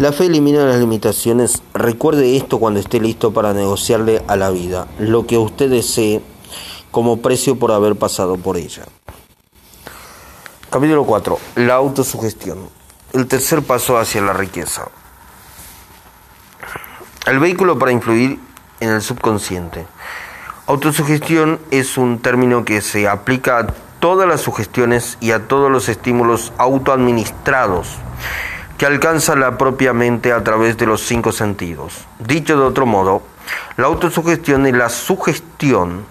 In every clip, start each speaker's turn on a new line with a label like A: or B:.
A: La fe elimina las limitaciones. Recuerde esto cuando esté listo para negociarle a la vida lo que usted desee como precio por haber pasado por ella. Capítulo 4. La autosugestión. El tercer paso hacia la riqueza. El vehículo para influir en el subconsciente. Autosugestión es un término que se aplica a todas las sugestiones y a todos los estímulos autoadministrados que alcanza la propia mente a través de los cinco sentidos. Dicho de otro modo, la autosugestión es la sugestión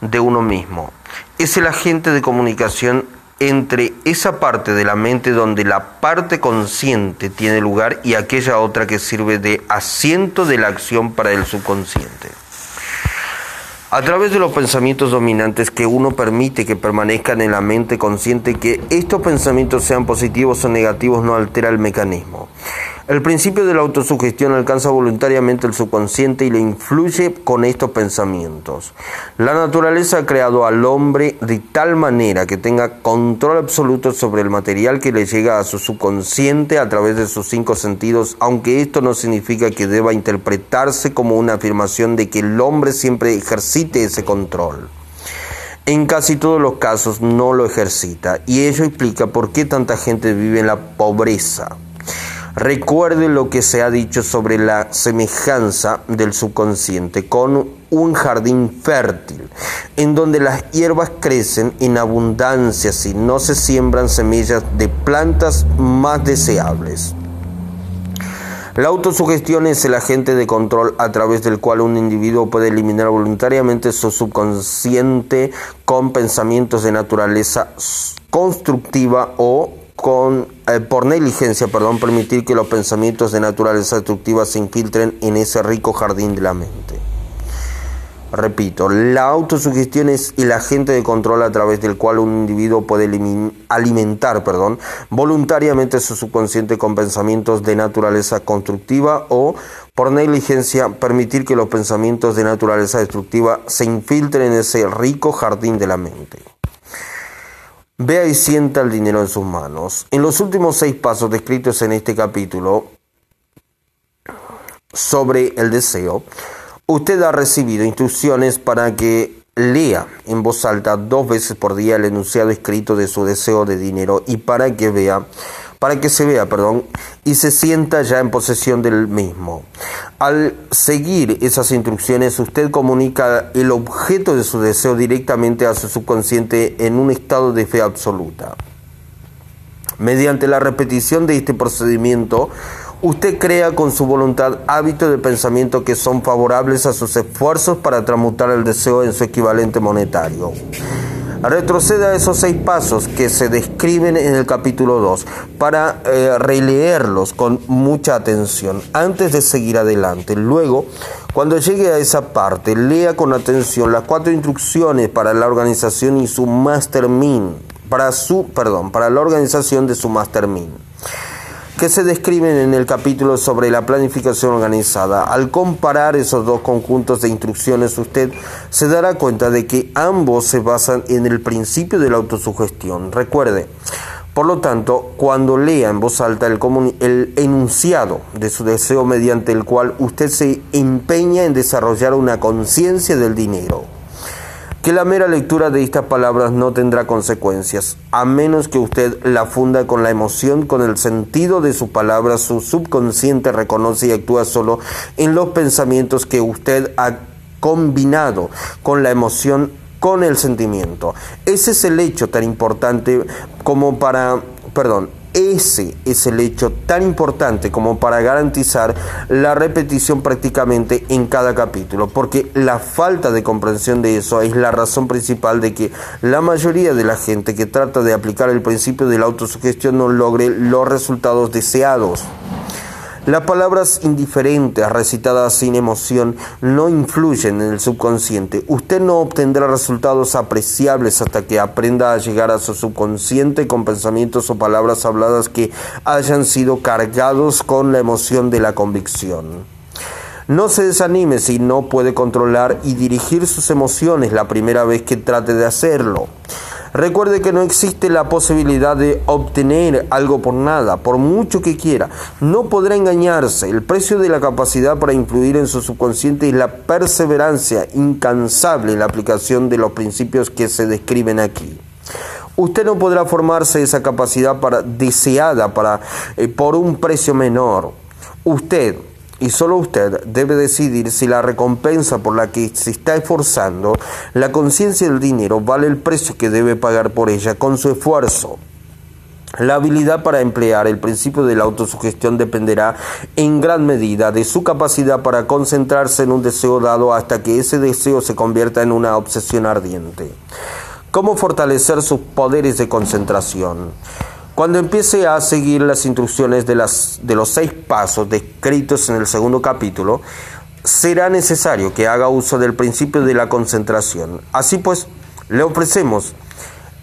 A: de uno mismo. Es el agente de comunicación entre esa parte de la mente donde la parte consciente tiene lugar y aquella otra que sirve de asiento de la acción para el subconsciente. A través de los pensamientos dominantes que uno permite que permanezcan en la mente consciente que estos pensamientos sean positivos o negativos no altera el mecanismo. El principio de la autosugestión alcanza voluntariamente el subconsciente y le influye con estos pensamientos. La naturaleza ha creado al hombre de tal manera que tenga control absoluto sobre el material que le llega a su subconsciente a través de sus cinco sentidos, aunque esto no significa que deba interpretarse como una afirmación de que el hombre siempre ese control. En casi todos los casos no lo ejercita y ello explica por qué tanta gente vive en la pobreza. Recuerde lo que se ha dicho sobre la semejanza del subconsciente con un jardín fértil, en donde las hierbas crecen en abundancia si no se siembran semillas de plantas más deseables. La autosugestión es el agente de control a través del cual un individuo puede eliminar voluntariamente su subconsciente con pensamientos de naturaleza constructiva o con, eh, por negligencia, perdón, permitir que los pensamientos de naturaleza destructiva se infiltren en ese rico jardín de la mente. Repito, la autosugestión es el agente de control a través del cual un individuo puede alimentar perdón, voluntariamente su subconsciente con pensamientos de naturaleza constructiva o, por negligencia, permitir que los pensamientos de naturaleza destructiva se infiltren en ese rico jardín de la mente. Vea y sienta el dinero en sus manos. En los últimos seis pasos descritos en este capítulo sobre el deseo, usted ha recibido instrucciones para que lea en voz alta dos veces por día el enunciado escrito de su deseo de dinero y para que vea para que se vea, perdón, y se sienta ya en posesión del mismo. Al seguir esas instrucciones, usted comunica el objeto de su deseo directamente a su subconsciente en un estado de fe absoluta. Mediante la repetición de este procedimiento, usted crea con su voluntad hábitos de pensamiento que son favorables a sus esfuerzos para transmutar el deseo en su equivalente monetario. Retroceda esos seis pasos que se describen en el capítulo 2 para eh, releerlos con mucha atención antes de seguir adelante. Luego, cuando llegue a esa parte, lea con atención las cuatro instrucciones para la organización y su mastermind, para su, perdón, para la organización de su mastermind que se describen en el capítulo sobre la planificación organizada. Al comparar esos dos conjuntos de instrucciones, usted se dará cuenta de que ambos se basan en el principio de la autosugestión. Recuerde, por lo tanto, cuando lea en voz alta el, el, enunciado de su deseo mediante el cual usted se empeña en desarrollar una conciencia del dinero, que la mera lectura de estas palabras no tendrá consecuencias, a menos que usted la funda con la emoción, con el sentido de su palabra, su subconsciente reconoce y actúa solo en los pensamientos que usted ha combinado con la emoción, con el sentimiento. Ese es el hecho tan importante como para, perdón, ese es el hecho tan importante como para garantizar la repetición prácticamente en cada capítulo, porque la falta de comprensión de eso es la razón principal de que la mayoría de la gente que trata de aplicar el principio de la autosugestión no logre los resultados deseados. Las palabras indiferentes recitadas sin emoción no influyen en el subconsciente. Usted no obtendrá resultados apreciables hasta que aprenda a llegar a su subconsciente con pensamientos o palabras habladas que hayan sido cargados con la emoción de la convicción. No se desanime si no puede controlar y dirigir sus emociones la primera vez que trate de hacerlo. Recuerde que no existe la posibilidad de obtener algo por nada, por mucho que quiera. No podrá engañarse. El precio de la capacidad para influir en su subconsciente es la perseverancia incansable en la aplicación de los principios que se describen aquí. Usted no podrá formarse esa capacidad para, deseada para, eh, por un precio menor. Usted, y solo usted, debe decidir si la recompensa por la que se está esforzando, la conciencia del dinero, vale el precio que debe pagar por ella con su esfuerzo. La habilidad para emplear el principio de la autosugestión dependerá en gran medida de su capacidad para concentrarse en un deseo dado hasta que ese deseo se convierta en una obsesión ardiente. ¿Cómo fortalecer sus poderes de concentración? Cuando empiece a seguir las instrucciones de, las, de los seis pasos descritos en el segundo capítulo, será necesario que haga uso del principio de la concentración. Así pues, le ofrecemos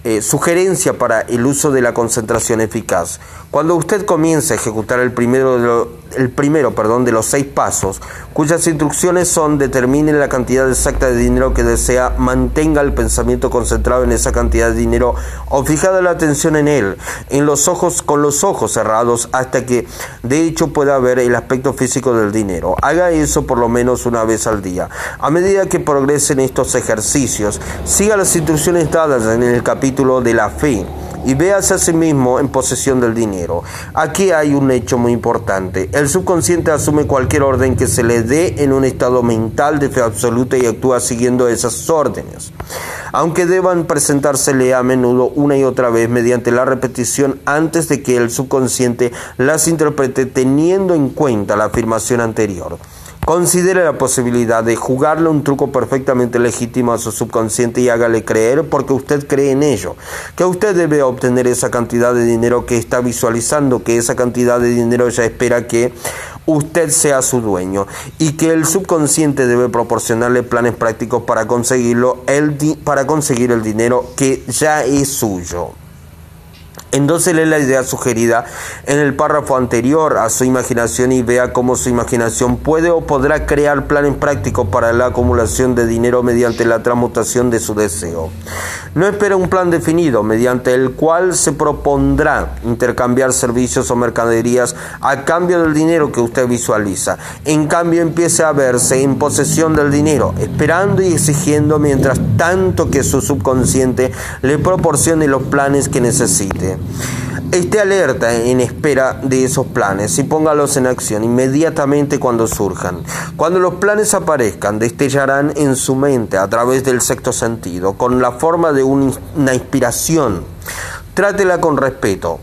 A: eh, sugerencia para el uso de la concentración eficaz. Cuando usted comience a ejecutar el primero de, el primero, perdón, de los seis pasos, cuyas instrucciones son determine la cantidad exacta de dinero que desea, mantenga el pensamiento concentrado en esa cantidad de dinero o fijada la atención en él, en los ojos, con los ojos cerrados, hasta que de hecho pueda ver el aspecto físico del dinero. Haga eso por lo menos una vez al día. A medida que progresen estos ejercicios, siga las instrucciones dadas en el capítulo de la fe y véase a sí mismo en posesión del dinero. Aquí hay un hecho muy importante. El subconsciente asume cualquier orden que se le dé en un estado mental de fe absoluta y actúa siguiendo esas órdenes. Aunque deban presentársele a menudo una y otra vez mediante la repetición antes de que el subconsciente las interprete teniendo en cuenta la afirmación anterior. Considere la posibilidad de jugarle un truco perfectamente legítimo a su subconsciente y hágale creer porque usted cree en ello, que usted debe obtener esa cantidad de dinero que está visualizando, que esa cantidad de dinero ya espera que usted sea su dueño y que el subconsciente debe proporcionarle planes prácticos para conseguirlo, el para conseguir el dinero que ya es suyo. Entonces lee la idea sugerida en el párrafo anterior a su imaginación y vea cómo su imaginación puede o podrá crear planes prácticos para la acumulación de dinero mediante la transmutación de su deseo. No espera un plan definido mediante el cual se propondrá intercambiar servicios o mercaderías a cambio del dinero que usted visualiza. En cambio empiece a verse en posesión del dinero, esperando y exigiendo mientras tanto que su subconsciente le proporcione los planes que necesite. Esté alerta en espera de esos planes y póngalos en acción inmediatamente cuando surjan. Cuando los planes aparezcan, destellarán en su mente a través del sexto sentido, con la forma de una inspiración. Trátela con respeto,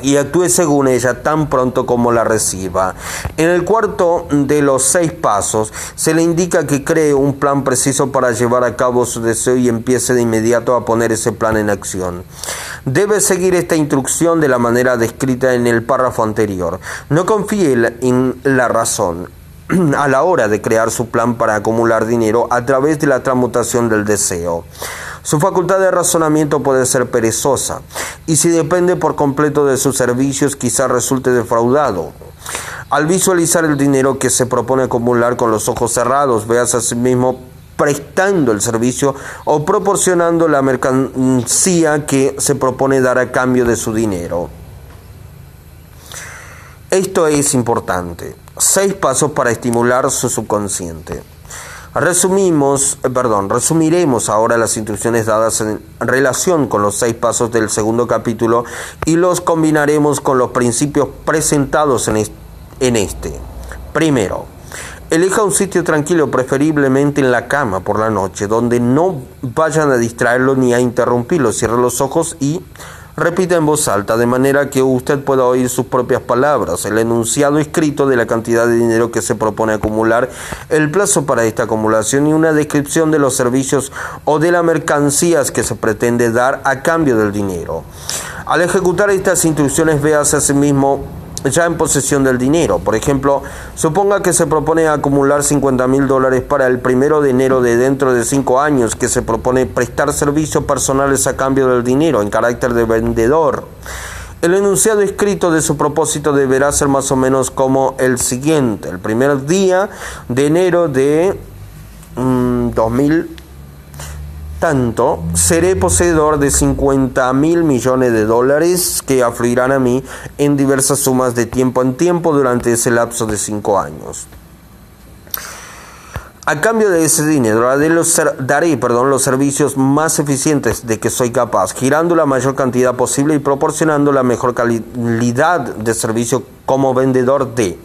A: y actúe según ella tan pronto como la reciba. En el cuarto de los seis pasos se le indica que cree un plan preciso para llevar a cabo su deseo y empiece de inmediato a poner ese plan en acción. Debe seguir esta instrucción de la manera descrita en el párrafo anterior. No confíe en la razón a la hora de crear su plan para acumular dinero a través de la transmutación del deseo. Su facultad de razonamiento puede ser perezosa y si depende por completo de sus servicios quizá resulte defraudado. Al visualizar el dinero que se propone acumular con los ojos cerrados, veas a sí mismo prestando el servicio o proporcionando la mercancía que se propone dar a cambio de su dinero. Esto es importante. Seis pasos para estimular su subconsciente. Resumimos, eh, perdón, resumiremos ahora las instrucciones dadas en relación con los seis pasos del segundo capítulo y los combinaremos con los principios presentados en este. Primero, elija un sitio tranquilo, preferiblemente en la cama por la noche, donde no vayan a distraerlo ni a interrumpirlo. Cierre los ojos y Repita en voz alta, de manera que usted pueda oír sus propias palabras, el enunciado escrito de la cantidad de dinero que se propone acumular, el plazo para esta acumulación y una descripción de los servicios o de las mercancías que se pretende dar a cambio del dinero. Al ejecutar estas instrucciones, véase a sí mismo ya en posesión del dinero. Por ejemplo, suponga que se propone acumular 50 mil dólares para el primero de enero de dentro de cinco años, que se propone prestar servicios personales a cambio del dinero en carácter de vendedor. El enunciado escrito de su propósito deberá ser más o menos como el siguiente. El primer día de enero de 2000 mm, tanto, seré poseedor de 50 mil millones de dólares que afluirán a mí en diversas sumas de tiempo en tiempo durante ese lapso de cinco años. A cambio de ese dinero daré, los, daré perdón, los servicios más eficientes de que soy capaz, girando la mayor cantidad posible y proporcionando la mejor calidad de servicio como vendedor de.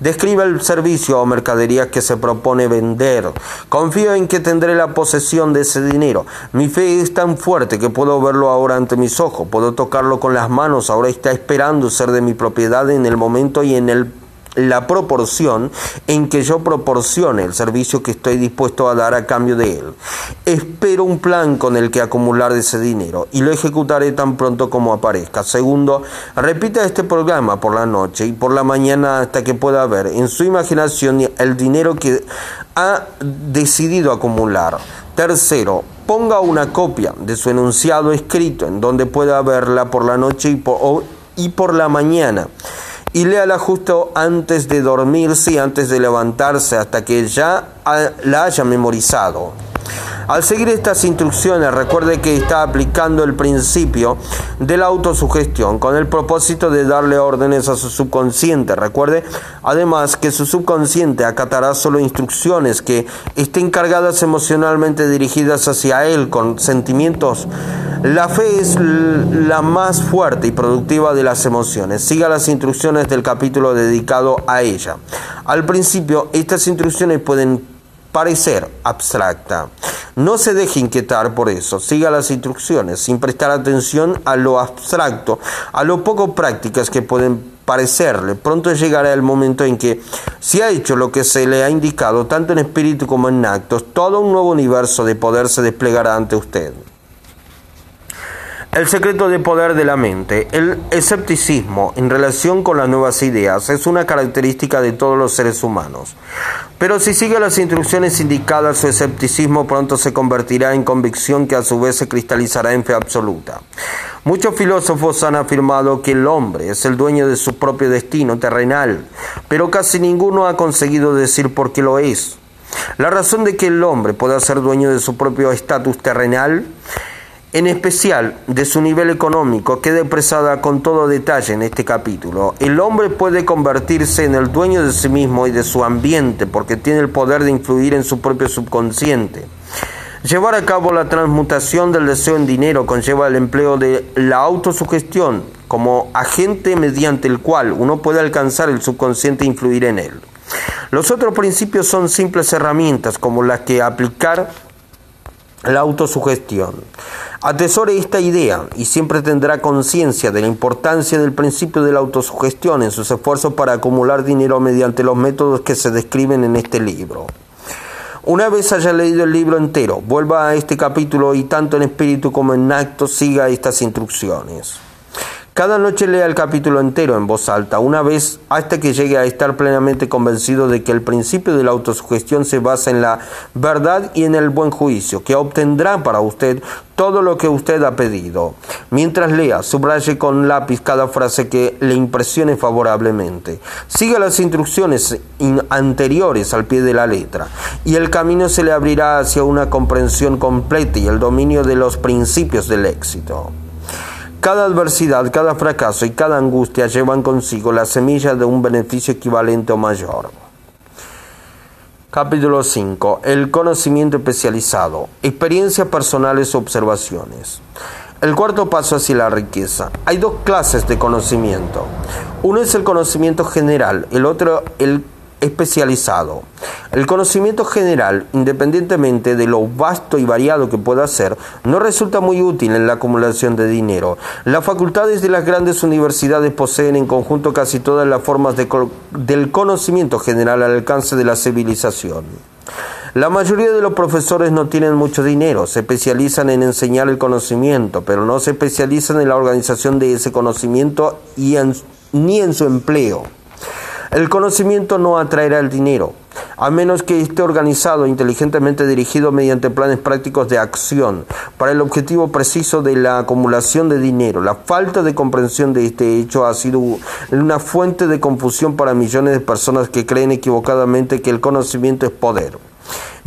A: Describe el servicio o mercadería que se propone vender. Confío en que tendré la posesión de ese dinero. Mi fe es tan fuerte que puedo verlo ahora ante mis ojos, puedo tocarlo con las manos, ahora está esperando ser de mi propiedad en el momento y en el la proporción en que yo proporcione el servicio que estoy dispuesto a dar a cambio de él. Espero un plan con el que acumular ese dinero y lo ejecutaré tan pronto como aparezca. Segundo, repita este programa por la noche y por la mañana hasta que pueda ver en su imaginación el dinero que ha decidido acumular. Tercero, ponga una copia de su enunciado escrito en donde pueda verla por la noche y por, y por la mañana y léala justo antes de dormirse y antes de levantarse hasta que ya la haya memorizado. Al seguir estas instrucciones, recuerde que está aplicando el principio de la autosugestión con el propósito de darle órdenes a su subconsciente. Recuerde además que su subconsciente acatará solo instrucciones que estén cargadas emocionalmente dirigidas hacia él con sentimientos. La fe es la más fuerte y productiva de las emociones. Siga las instrucciones del capítulo dedicado a ella. Al principio, estas instrucciones pueden parecer abstracta. No se deje inquietar por eso, siga las instrucciones sin prestar atención a lo abstracto, a lo poco prácticas que pueden parecerle. Pronto llegará el momento en que, si ha hecho lo que se le ha indicado, tanto en espíritu como en actos, todo un nuevo universo de poder se desplegará ante usted. El secreto de poder de la mente. El escepticismo en relación con las nuevas ideas es una característica de todos los seres humanos. Pero si sigue las instrucciones indicadas, su escepticismo pronto se convertirá en convicción que a su vez se cristalizará en fe absoluta. Muchos filósofos han afirmado que el hombre es el dueño de su propio destino terrenal, pero casi ninguno ha conseguido decir por qué lo es. La razón de que el hombre pueda ser dueño de su propio estatus terrenal en especial de su nivel económico, queda expresada con todo detalle en este capítulo. El hombre puede convertirse en el dueño de sí mismo y de su ambiente porque tiene el poder de influir en su propio subconsciente. Llevar a cabo la transmutación del deseo en dinero conlleva el empleo de la autosugestión como agente mediante el cual uno puede alcanzar el subconsciente e influir en él. Los otros principios son simples herramientas como las que aplicar la autosugestión. Atesore esta idea y siempre tendrá conciencia de la importancia del principio de la autosugestión en sus esfuerzos para acumular dinero mediante los métodos que se describen en este libro. Una vez haya leído el libro entero, vuelva a este capítulo y tanto en espíritu como en acto siga estas instrucciones. Cada noche lea el capítulo entero en voz alta, una vez hasta que llegue a estar plenamente convencido de que el principio de la autosugestión se basa en la verdad y en el buen juicio, que obtendrá para usted todo lo que usted ha pedido. Mientras lea, subraye con lápiz cada frase que le impresione favorablemente. Siga las instrucciones anteriores al pie de la letra, y el camino se le abrirá hacia una comprensión completa y el dominio de los principios del éxito. Cada adversidad, cada fracaso y cada angustia llevan consigo la semilla de un beneficio equivalente o mayor. Capítulo 5. El conocimiento especializado. Experiencias personales o observaciones. El cuarto paso hacia la riqueza. Hay dos clases de conocimiento. Uno es el conocimiento general, el otro el especializado. El conocimiento general, independientemente de lo vasto y variado que pueda ser, no resulta muy útil en la acumulación de dinero. Las facultades de las grandes universidades poseen en conjunto casi todas las formas del conocimiento general al alcance de la civilización. La mayoría de los profesores no tienen mucho dinero, se especializan en enseñar el conocimiento, pero no se especializan en la organización de ese conocimiento y ni en su empleo. El conocimiento no atraerá el dinero, a menos que esté organizado e inteligentemente dirigido mediante planes prácticos de acción para el objetivo preciso de la acumulación de dinero. La falta de comprensión de este hecho ha sido una fuente de confusión para millones de personas que creen equivocadamente que el conocimiento es poder.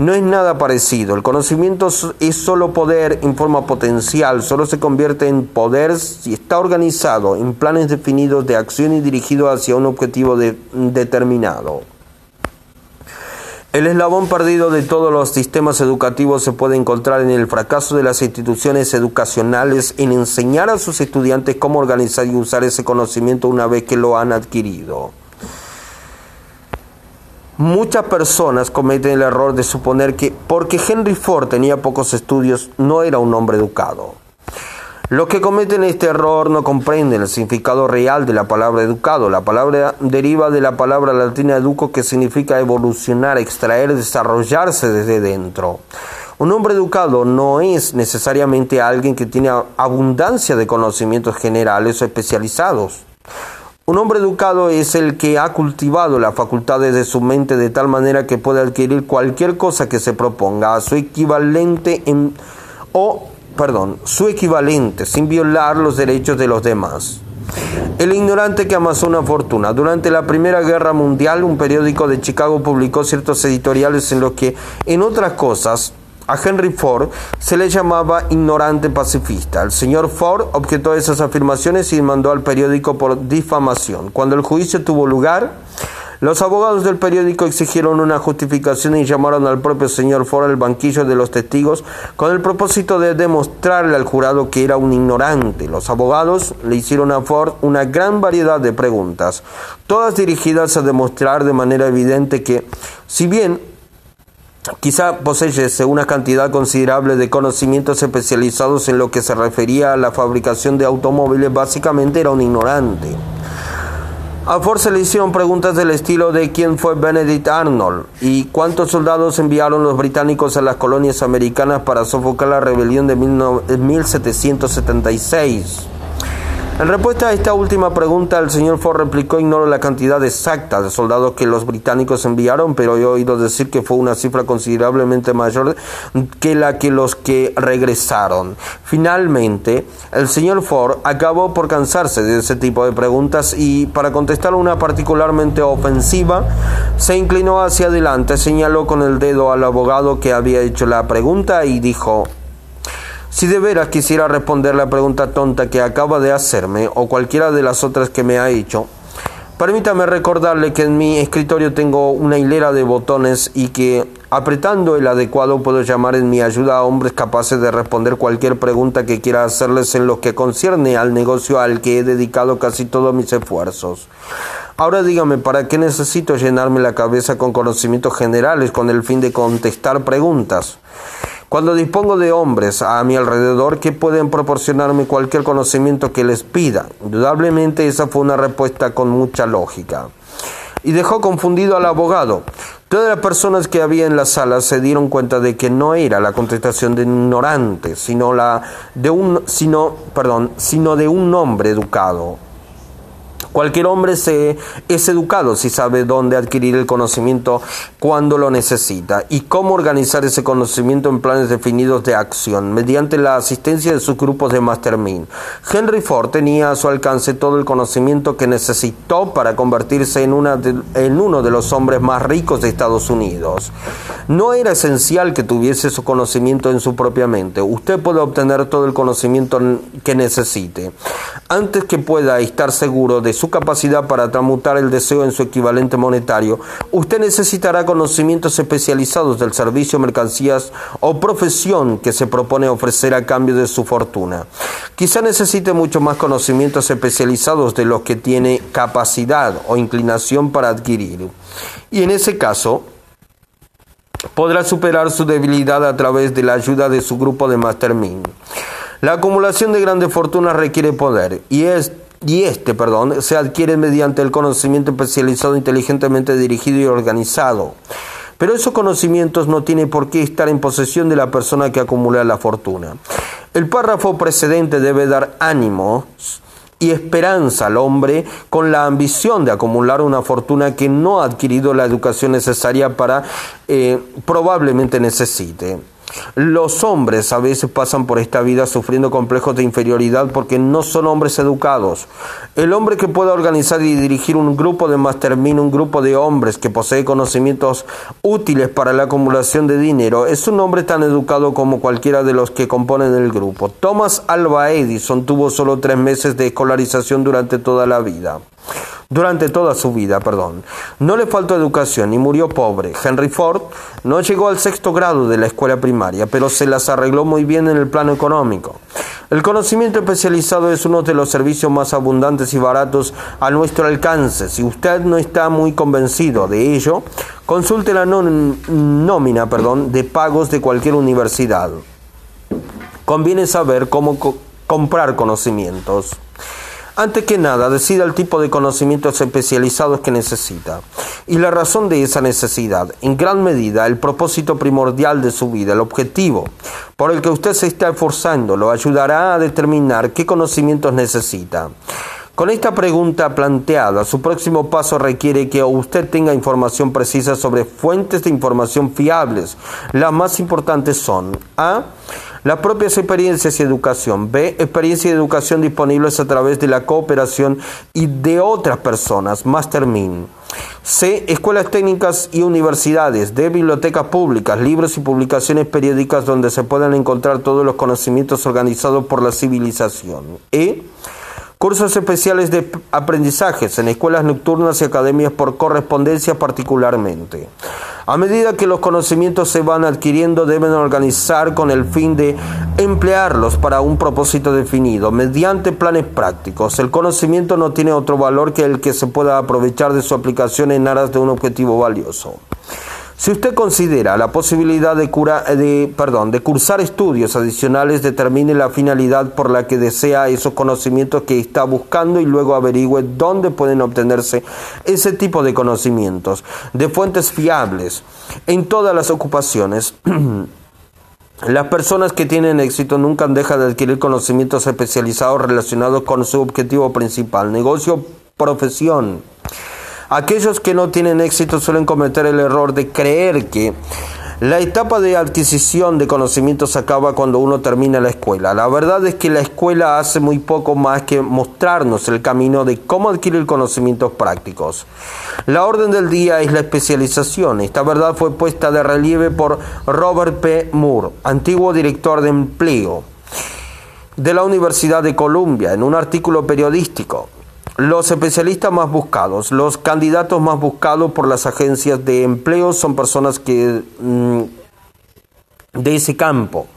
A: No es nada parecido. El conocimiento es solo poder en forma potencial, solo se convierte en poder si está organizado en planes definidos de acción y dirigido hacia un objetivo determinado. El eslabón perdido de todos los sistemas educativos se puede encontrar en el fracaso de las instituciones educacionales en enseñar a sus estudiantes cómo organizar y usar ese conocimiento una vez que lo han adquirido. Muchas personas cometen el error de suponer que porque Henry Ford tenía pocos estudios no era un hombre educado. Los que cometen este error no comprenden el significado real de la palabra educado. La palabra deriva de la palabra latina educo que significa evolucionar, extraer, desarrollarse desde dentro. Un hombre educado no es necesariamente alguien que tiene abundancia de conocimientos generales o especializados. Un hombre educado es el que ha cultivado las facultades de su mente de tal manera que puede adquirir cualquier cosa que se proponga a su equivalente en, o perdón, su equivalente, sin violar los derechos de los demás. El ignorante que amasó una fortuna. Durante la Primera Guerra Mundial, un periódico de Chicago publicó ciertos editoriales en los que, en otras cosas, a Henry Ford se le llamaba ignorante pacifista. El señor Ford objetó esas afirmaciones y mandó al periódico por difamación. Cuando el juicio tuvo lugar, los abogados del periódico exigieron una justificación y llamaron al propio señor Ford al banquillo de los testigos con el propósito de demostrarle al jurado que era un ignorante. Los abogados le hicieron a Ford una gran variedad de preguntas, todas dirigidas a demostrar de manera evidente que, si bien Quizá poseyese una cantidad considerable de conocimientos especializados en lo que se refería a la fabricación de automóviles, básicamente era un ignorante. A Ford se le hicieron preguntas del estilo de quién fue Benedict Arnold y cuántos soldados enviaron los británicos a las colonias americanas para sofocar la rebelión de 1776. En respuesta a esta última pregunta, el señor Ford replicó, ignoro la cantidad exacta de soldados que los británicos enviaron, pero he oído decir que fue una cifra considerablemente mayor que la que los que regresaron. Finalmente, el señor Ford acabó por cansarse de ese tipo de preguntas y para contestar una particularmente ofensiva, se inclinó hacia adelante, señaló con el dedo al abogado que había hecho la pregunta y dijo, si de veras quisiera responder la pregunta tonta que acaba de hacerme o cualquiera de las otras que me ha hecho, permítame recordarle que en mi escritorio tengo una hilera de botones y que apretando el adecuado puedo llamar en mi ayuda a hombres capaces de responder cualquier pregunta que quiera hacerles en lo que concierne al negocio al que he dedicado casi todos mis esfuerzos. Ahora dígame, ¿para qué necesito llenarme la cabeza con conocimientos generales con el fin de contestar preguntas? Cuando dispongo de hombres a mi alrededor que pueden proporcionarme cualquier conocimiento que les pida, indudablemente esa fue una respuesta con mucha lógica. Y dejó confundido al abogado. Todas las personas que había en la sala se dieron cuenta de que no era la contestación de un ignorante, sino la de un sino, perdón, sino de un hombre educado. Cualquier hombre se, es educado si sabe dónde adquirir el conocimiento cuando lo necesita y cómo organizar ese conocimiento en planes definidos de acción mediante la asistencia de sus grupos de mastermind. Henry Ford tenía a su alcance todo el conocimiento que necesitó para convertirse en, una en uno de los hombres más ricos de Estados Unidos. No era esencial que tuviese su conocimiento en su propia mente. Usted puede obtener todo el conocimiento que necesite. Antes que pueda estar seguro de su capacidad para transmutar el deseo en su equivalente monetario, usted necesitará conocimientos especializados del servicio, mercancías o profesión que se propone ofrecer a cambio de su fortuna. Quizá necesite mucho más conocimientos especializados de los que tiene capacidad o inclinación para adquirir. Y en ese caso, podrá superar su debilidad a través de la ayuda de su grupo de mastermind. La acumulación de grandes fortunas requiere poder y es y este, perdón, se adquiere mediante el conocimiento especializado, inteligentemente dirigido y organizado. Pero esos conocimientos no tienen por qué estar en posesión de la persona que acumula la fortuna. El párrafo precedente debe dar ánimo y esperanza al hombre con la ambición de acumular una fortuna que no ha adquirido la educación necesaria para eh, probablemente necesite. Los hombres a veces pasan por esta vida sufriendo complejos de inferioridad porque no son hombres educados. El hombre que pueda organizar y dirigir un grupo de mastermind, un grupo de hombres que posee conocimientos útiles para la acumulación de dinero, es un hombre tan educado como cualquiera de los que componen el grupo. Thomas Alva Edison tuvo solo tres meses de escolarización durante toda la vida durante toda su vida, perdón. No le faltó educación y murió pobre. Henry Ford no llegó al sexto grado de la escuela primaria, pero se las arregló muy bien en el plano económico. El conocimiento especializado es uno de los servicios más abundantes y baratos a nuestro alcance. Si usted no está muy convencido de ello, consulte la nómina perdón, de pagos de cualquier universidad. Conviene saber cómo comprar conocimientos. Antes que nada, decida el tipo de conocimientos especializados que necesita y la razón de esa necesidad. En gran medida, el propósito primordial de su vida, el objetivo por el que usted se está esforzando, lo ayudará a determinar qué conocimientos necesita. Con esta pregunta planteada, su próximo paso requiere que usted tenga información precisa sobre fuentes de información fiables. Las más importantes son A las propias experiencias y educación. B. Experiencia y educación disponibles a través de la cooperación y de otras personas. Mastermind. C. Escuelas técnicas y universidades. D. Bibliotecas públicas, libros y publicaciones periódicas donde se puedan encontrar todos los conocimientos organizados por la civilización. E. Cursos especiales de aprendizajes en escuelas nocturnas y academias por correspondencia particularmente. A medida que los conocimientos se van adquiriendo, deben organizar con el fin de emplearlos para un propósito definido, mediante planes prácticos. El conocimiento no tiene otro valor que el que se pueda aprovechar de su aplicación en aras de un objetivo valioso. Si usted considera la posibilidad de, de, perdón, de cursar estudios adicionales, determine la finalidad por la que desea esos conocimientos que está buscando y luego averigüe dónde pueden obtenerse ese tipo de conocimientos, de fuentes fiables, en todas las ocupaciones. Las personas que tienen éxito nunca dejan de adquirir conocimientos especializados relacionados con su objetivo principal, negocio, profesión. Aquellos que no tienen éxito suelen cometer el error de creer que la etapa de adquisición de conocimientos acaba cuando uno termina la escuela. La verdad es que la escuela hace muy poco más que mostrarnos el camino de cómo adquirir conocimientos prácticos. La orden del día es la especialización. Esta verdad fue puesta de relieve por Robert P. Moore, antiguo director de empleo de la Universidad de Columbia, en un artículo periodístico. Los especialistas más buscados, los candidatos más buscados por las agencias de empleo son personas que mm, de ese campo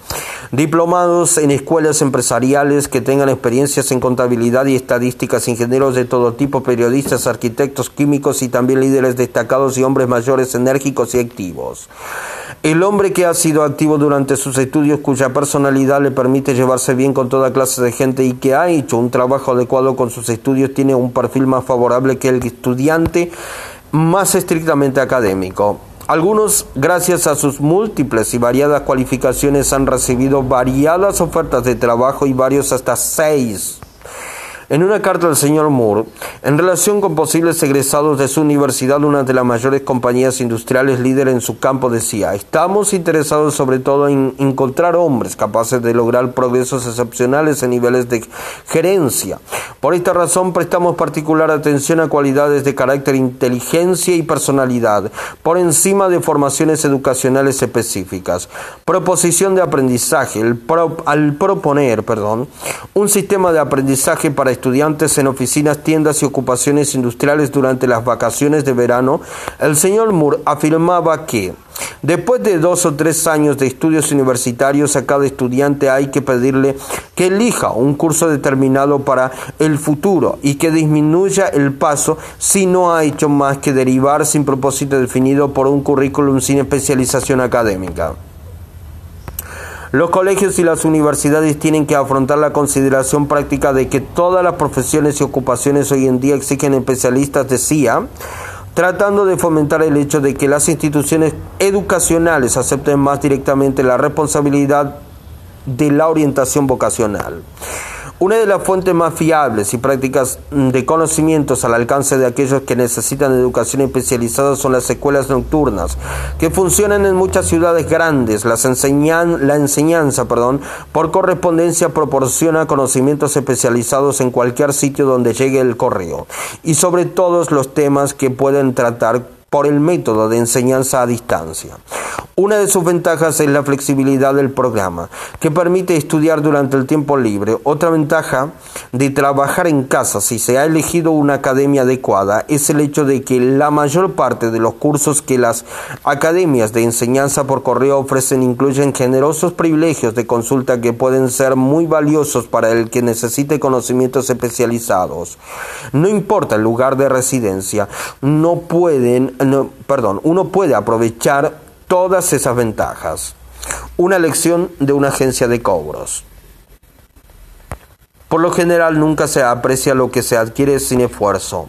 A: diplomados en escuelas empresariales que tengan experiencias en contabilidad y estadísticas, ingenieros de todo tipo, periodistas, arquitectos, químicos y también líderes destacados y hombres mayores enérgicos y activos. El hombre que ha sido activo durante sus estudios, cuya personalidad le permite llevarse bien con toda clase de gente y que ha hecho un trabajo adecuado con sus estudios, tiene un perfil más favorable que el estudiante más estrictamente académico. Algunos, gracias a sus múltiples y variadas cualificaciones, han recibido variadas ofertas de trabajo y varios hasta seis en una carta del señor Moore, en relación con posibles egresados de su universidad, una de las mayores compañías industriales líder en su campo decía, estamos interesados sobre todo en encontrar hombres capaces de lograr progresos excepcionales en niveles de gerencia. Por esta razón prestamos particular atención a cualidades de carácter, inteligencia y personalidad, por encima de formaciones educacionales específicas. Proposición de aprendizaje, al proponer, perdón, un sistema de aprendizaje para estudiantes en oficinas, tiendas y ocupaciones industriales durante las vacaciones de verano, el señor Moore afirmaba que Después de dos o tres años de estudios universitarios, a cada estudiante hay que pedirle que elija un curso determinado para el futuro y que disminuya el paso si no ha hecho más que derivar sin propósito definido por un currículum sin especialización académica. Los colegios y las universidades tienen que afrontar la consideración práctica de que todas las profesiones y ocupaciones hoy en día exigen especialistas de CIA, tratando de fomentar el hecho de que las instituciones educacionales acepten más directamente la responsabilidad de la orientación vocacional. Una de las fuentes más fiables y prácticas de conocimientos al alcance de aquellos que necesitan educación especializada son las escuelas nocturnas, que funcionan en muchas ciudades grandes. Las enseñan, la enseñanza perdón, por correspondencia proporciona conocimientos especializados en cualquier sitio donde llegue el correo y sobre todos los temas que pueden tratar por el método de enseñanza a distancia. Una de sus ventajas es la flexibilidad del programa, que permite estudiar durante el tiempo libre. Otra ventaja de trabajar en casa, si se ha elegido una academia adecuada, es el hecho de que la mayor parte de los cursos que las academias de enseñanza por correo ofrecen incluyen generosos privilegios de consulta que pueden ser muy valiosos para el que necesite conocimientos especializados. No importa el lugar de residencia, no pueden perdón, uno puede aprovechar todas esas ventajas. Una lección de una agencia de cobros. Por lo general nunca se aprecia lo que se adquiere sin esfuerzo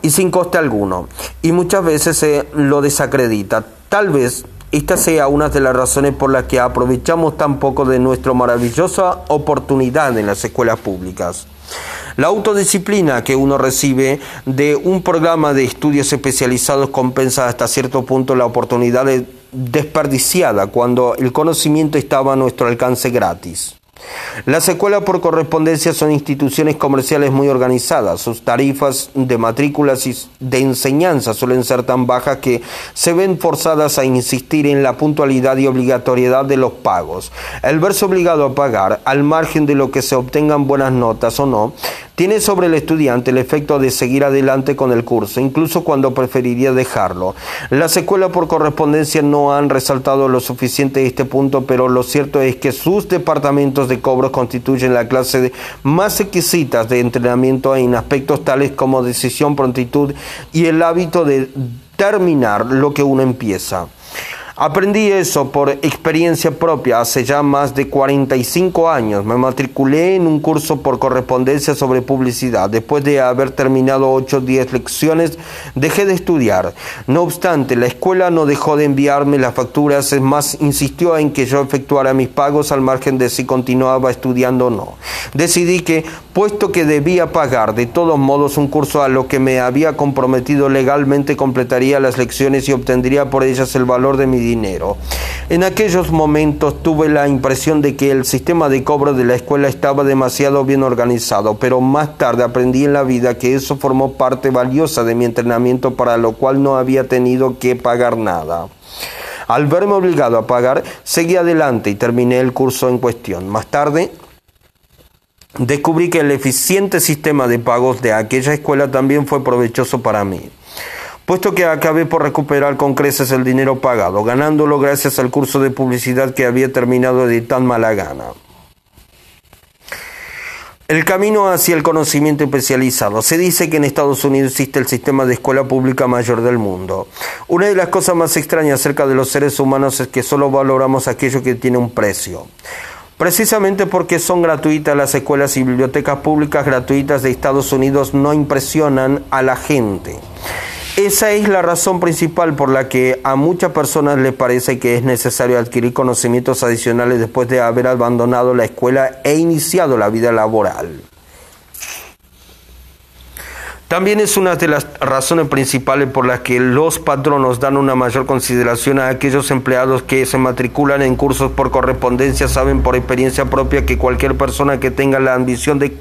A: y sin coste alguno, y muchas veces se lo desacredita. Tal vez esta sea una de las razones por las que aprovechamos tan poco de nuestra maravillosa oportunidad en las escuelas públicas. La autodisciplina que uno recibe de un programa de estudios especializados compensa hasta cierto punto la oportunidad desperdiciada cuando el conocimiento estaba a nuestro alcance gratis. Las escuelas por correspondencia son instituciones comerciales muy organizadas. Sus tarifas de matrículas y de enseñanza suelen ser tan bajas que se ven forzadas a insistir en la puntualidad y obligatoriedad de los pagos. El verse obligado a pagar, al margen de lo que se obtengan buenas notas o no, tiene sobre el estudiante el efecto de seguir adelante con el curso, incluso cuando preferiría dejarlo. Las escuelas por correspondencia no han resaltado lo suficiente este punto, pero lo cierto es que sus departamentos de cobros constituyen la clase más exquisitas de entrenamiento en aspectos tales como decisión, prontitud y el hábito de terminar lo que uno empieza. Aprendí eso por experiencia propia hace ya más de 45 años. Me matriculé en un curso por correspondencia sobre publicidad. Después de haber terminado 8 o 10 lecciones, dejé de estudiar. No obstante, la escuela no dejó de enviarme las facturas, es más, insistió en que yo efectuara mis pagos al margen de si continuaba estudiando o no. Decidí que, puesto que debía pagar de todos modos un curso a lo que me había comprometido legalmente, completaría las lecciones y obtendría por ellas el valor de mi dinero. En aquellos momentos tuve la impresión de que el sistema de cobro de la escuela estaba demasiado bien organizado, pero más tarde aprendí en la vida que eso formó parte valiosa de mi entrenamiento para lo cual no había tenido que pagar nada. Al verme obligado a pagar, seguí adelante y terminé el curso en cuestión. Más tarde, descubrí que el eficiente sistema de pagos de aquella escuela también fue provechoso para mí puesto que acabé por recuperar con creces el dinero pagado, ganándolo gracias al curso de publicidad que había terminado de tan mala gana. El camino hacia el conocimiento especializado. Se dice que en Estados Unidos existe el sistema de escuela pública mayor del mundo. Una de las cosas más extrañas acerca de los seres humanos es que solo valoramos aquello que tiene un precio. Precisamente porque son gratuitas las escuelas y bibliotecas públicas gratuitas de Estados Unidos no impresionan a la gente. Esa es la razón principal por la que a muchas personas les parece que es necesario adquirir conocimientos adicionales después de haber abandonado la escuela e iniciado la vida laboral. También es una de las razones principales por las que los patronos dan una mayor consideración a aquellos empleados que se matriculan en cursos por correspondencia. Saben por experiencia propia que cualquier persona que tenga la ambición de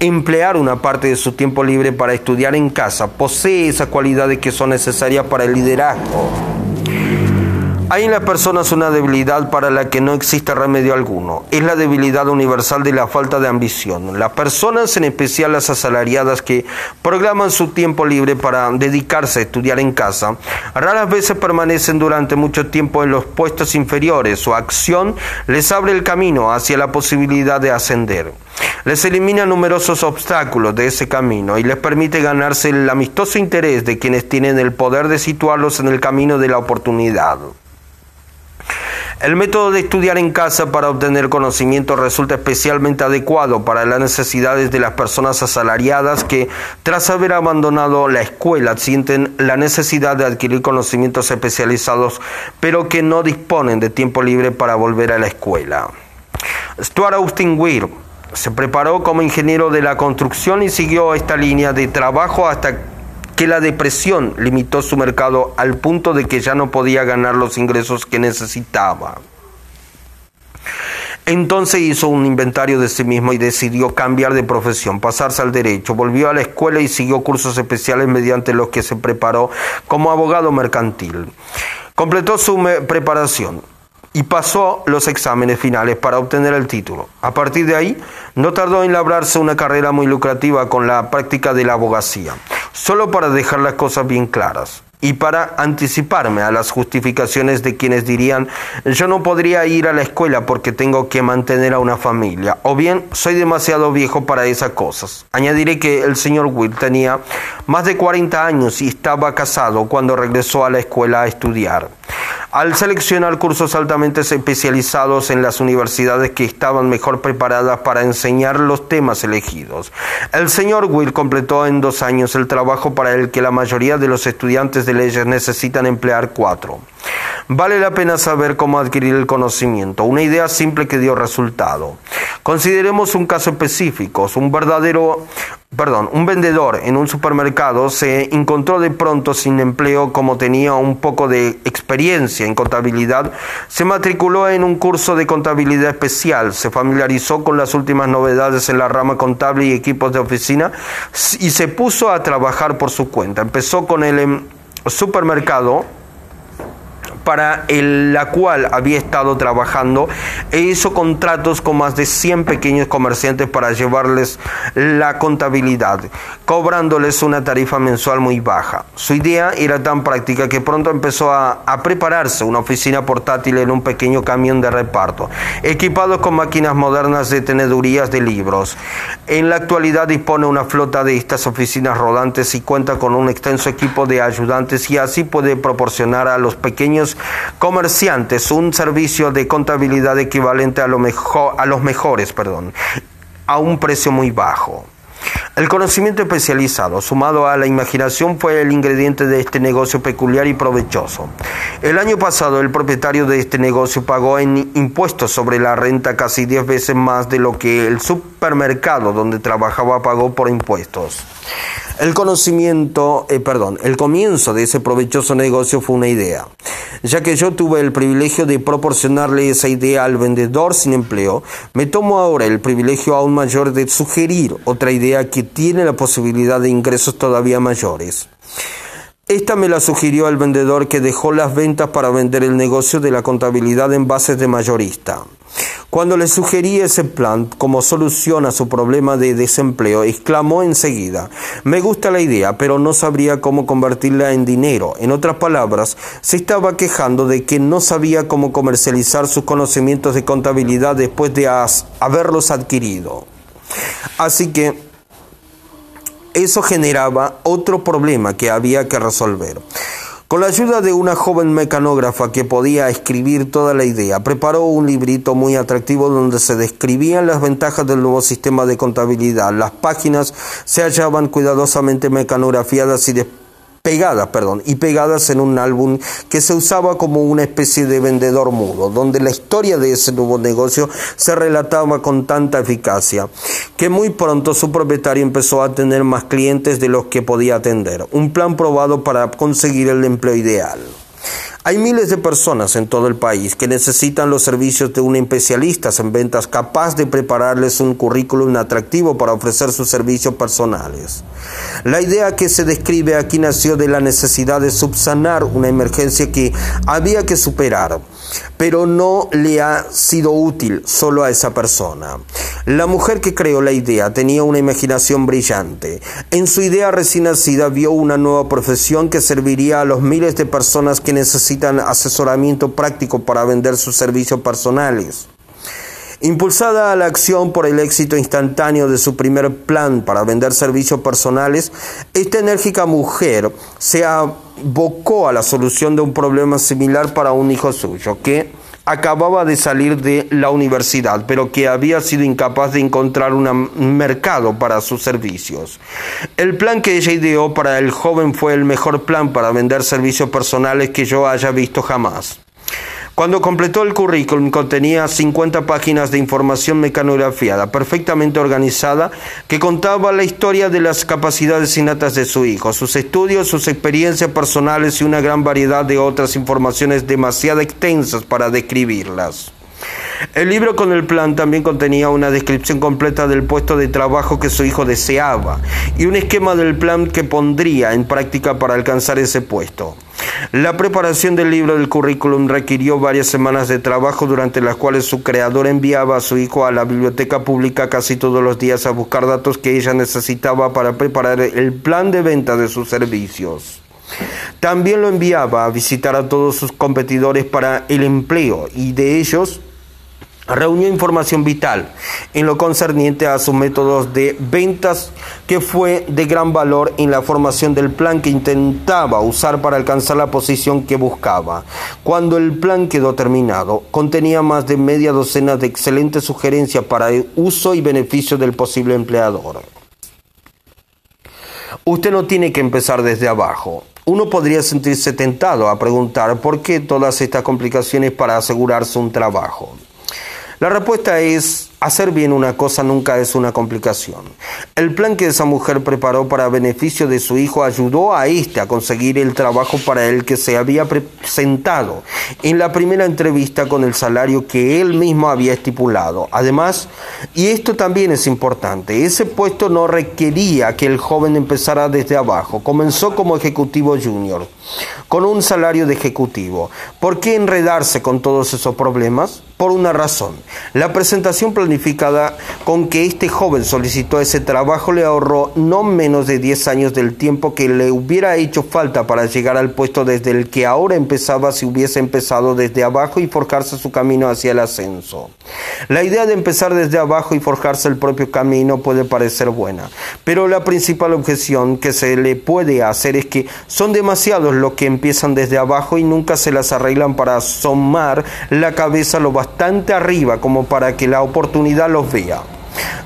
A: emplear una parte de su tiempo libre para estudiar en casa posee esas cualidades que son necesarias para el liderazgo. Hay en las personas una debilidad para la que no existe remedio alguno. Es la debilidad universal de la falta de ambición. Las personas, en especial las asalariadas que programan su tiempo libre para dedicarse a estudiar en casa, raras veces permanecen durante mucho tiempo en los puestos inferiores. Su acción les abre el camino hacia la posibilidad de ascender. Les elimina numerosos obstáculos de ese camino y les permite ganarse el amistoso interés de quienes tienen el poder de situarlos en el camino de la oportunidad. El método de estudiar en casa para obtener conocimiento resulta especialmente adecuado para las necesidades de las personas asalariadas que, tras haber abandonado la escuela, sienten la necesidad de adquirir conocimientos especializados, pero que no disponen de tiempo libre para volver a la escuela. Stuart Austin Weir Se preparó como ingeniero de la construcción y siguió esta línea de trabajo hasta que la depresión limitó su mercado al punto de que ya no podía ganar los ingresos que necesitaba. Entonces hizo un inventario de sí mismo y decidió cambiar de profesión, pasarse al derecho. Volvió a la escuela y siguió cursos especiales mediante los que se preparó como abogado mercantil. Completó su preparación y pasó los exámenes finales para obtener el título. A partir de ahí, no tardó en labrarse una carrera muy lucrativa con la práctica de la abogacía. Solo para dejar las cosas bien claras y para anticiparme a las justificaciones de quienes dirían yo no podría ir a la escuela porque tengo que mantener a una familia o bien soy demasiado viejo para esas cosas. Añadiré que el señor Will tenía más de 40 años y estaba casado cuando regresó a la escuela a estudiar al seleccionar cursos altamente especializados en las universidades que estaban mejor preparadas para enseñar los temas elegidos. El señor Will completó en dos años el trabajo para el que la mayoría de los estudiantes de leyes necesitan emplear cuatro. Vale la pena saber cómo adquirir el conocimiento, una idea simple que dio resultado. Consideremos un caso específico, un verdadero perdón, un vendedor en un supermercado se encontró de pronto sin empleo como tenía un poco de experiencia en contabilidad, se matriculó en un curso de contabilidad especial, se familiarizó con las últimas novedades en la rama contable y equipos de oficina y se puso a trabajar por su cuenta. Empezó con el em, supermercado para la cual había estado trabajando e hizo contratos con más de 100 pequeños comerciantes para llevarles la contabilidad, cobrándoles una tarifa mensual muy baja. Su idea era tan práctica que pronto empezó a, a prepararse una oficina portátil en un pequeño camión de reparto, equipado con máquinas modernas de tenedurías de libros. En la actualidad dispone una flota de estas oficinas rodantes y cuenta con un extenso equipo de ayudantes y así puede proporcionar a los pequeños comerciantes un servicio de contabilidad equivalente a, a los mejores, perdón, a un precio muy bajo. El conocimiento especializado, sumado a la imaginación, fue el ingrediente de este negocio peculiar y provechoso. El año pasado, el propietario de este negocio pagó en impuestos sobre la renta casi 10 veces más de lo que el supermercado donde trabajaba pagó por impuestos. El conocimiento, eh, perdón, el comienzo de ese provechoso negocio fue una idea, ya que yo tuve el privilegio de proporcionarle esa idea al vendedor sin empleo, me tomo ahora el privilegio aún mayor de sugerir otra idea que tiene la posibilidad de ingresos todavía mayores. Esta me la sugirió el vendedor que dejó las ventas para vender el negocio de la contabilidad en bases de mayorista. Cuando le sugerí ese plan como solución a su problema de desempleo, exclamó enseguida, me gusta la idea, pero no sabría cómo convertirla en dinero. En otras palabras, se estaba quejando de que no sabía cómo comercializar sus conocimientos de contabilidad después de haberlos adquirido. Así que eso generaba otro problema que había que resolver. Con la ayuda de una joven mecanógrafa que podía escribir toda la idea, preparó un librito muy atractivo donde se describían las ventajas del nuevo sistema de contabilidad. Las páginas se hallaban cuidadosamente mecanografiadas y pegadas, perdón, y pegadas en un álbum que se usaba como una especie de vendedor mudo, donde la historia de ese nuevo negocio se relataba con tanta eficacia que muy pronto su propietario empezó a tener más clientes de los que podía atender, un plan probado para conseguir el empleo ideal. Hay miles de personas en todo el país que necesitan los servicios de un especialista en ventas capaz de prepararles un currículum atractivo para ofrecer sus servicios personales. La idea que se describe aquí nació de la necesidad de subsanar una emergencia que había que superar pero no le ha sido útil solo a esa persona. La mujer que creó la idea tenía una imaginación brillante. En su idea recién nacida vio una nueva profesión que serviría a los miles de personas que necesitan asesoramiento práctico para vender sus servicios personales. Impulsada a la acción por el éxito instantáneo de su primer plan para vender servicios personales, esta enérgica mujer se abocó a la solución de un problema similar para un hijo suyo que acababa de salir de la universidad, pero que había sido incapaz de encontrar un mercado para sus servicios. El plan que ella ideó para el joven fue el mejor plan para vender servicios personales que yo haya visto jamás. Cuando completó el currículum contenía 50 páginas de información mecanografiada, perfectamente organizada, que contaba la historia de las capacidades innatas de su hijo, sus estudios, sus experiencias personales y una gran variedad de otras informaciones demasiado extensas para describirlas. El libro con el plan también contenía una descripción completa del puesto de trabajo que su hijo deseaba y un esquema del plan que pondría en práctica para alcanzar ese puesto. La preparación del libro del currículum requirió varias semanas de trabajo durante las cuales su creador enviaba a su hijo a la biblioteca pública casi todos los días a buscar datos que ella necesitaba para preparar el plan de venta de sus servicios. También lo enviaba a visitar a todos sus competidores para el empleo y de ellos reunió información vital en lo concerniente a sus métodos de ventas que fue de gran valor en la formación del plan que intentaba usar para alcanzar la posición que buscaba. Cuando el plan quedó terminado, contenía más de media docena de excelentes sugerencias para el uso y beneficio del posible empleador. Usted no tiene que empezar desde abajo. Uno podría sentirse tentado a preguntar por qué todas estas complicaciones para asegurarse un trabajo. La respuesta es Hacer bien una cosa nunca es una complicación. El plan que esa mujer preparó para beneficio de su hijo ayudó a éste a conseguir el trabajo para el que se había presentado en la primera entrevista con el salario que él mismo había estipulado. Además, y esto también es importante, ese puesto no requería que el joven empezara desde abajo. Comenzó como ejecutivo junior, con un salario de ejecutivo. ¿Por qué enredarse con todos esos problemas? Por una razón. La presentación planificada con que este joven solicitó ese trabajo le ahorró no menos de 10 años del tiempo que le hubiera hecho falta para llegar al puesto desde el que ahora empezaba si hubiese empezado desde abajo y forjarse su camino hacia el ascenso. La idea de empezar desde abajo y forjarse el propio camino puede parecer buena, pero la principal objeción que se le puede hacer es que son demasiados los que empiezan desde abajo y nunca se las arreglan para asomar la cabeza lo bastante arriba como para que la oportunidad los vea.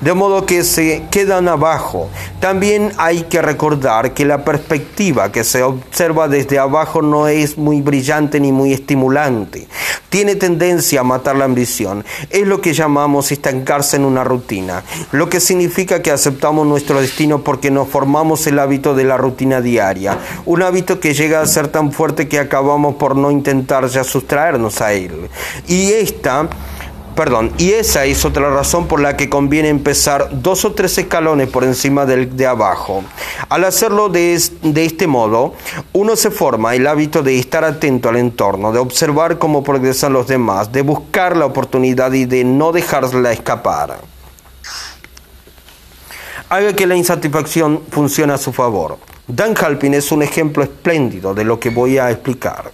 A: De modo que se quedan abajo. También hay que recordar que la perspectiva que se observa desde abajo no es muy brillante ni muy estimulante. Tiene tendencia a matar la ambición. Es lo que llamamos estancarse en una rutina, lo que significa que aceptamos nuestro destino porque nos formamos el hábito de la rutina diaria, un hábito que llega a ser tan fuerte que acabamos por no intentar ya sustraernos a él. Y esta Perdón, y esa es otra razón por la que conviene empezar dos o tres escalones por encima del de abajo. Al hacerlo de, de este modo, uno se forma el hábito de estar atento al entorno, de observar cómo progresan los demás, de buscar la oportunidad y de no dejarla escapar. Haga que la insatisfacción funcione a su favor. Dan Halpin es un ejemplo espléndido de lo que voy a explicar.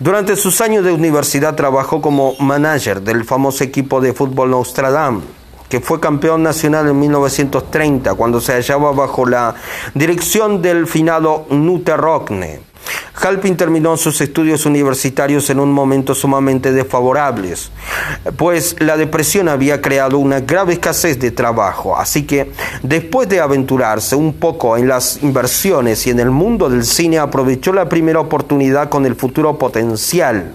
A: Durante sus años de universidad trabajó como manager del famoso equipo de fútbol Nostradam, que fue campeón nacional en 1930 cuando se hallaba bajo la dirección del finado Nute Rockne. Halpin terminó sus estudios universitarios en un momento sumamente desfavorable, pues la depresión había creado una grave escasez de trabajo, así que después de aventurarse un poco en las inversiones y en el mundo del cine, aprovechó la primera oportunidad con el futuro potencial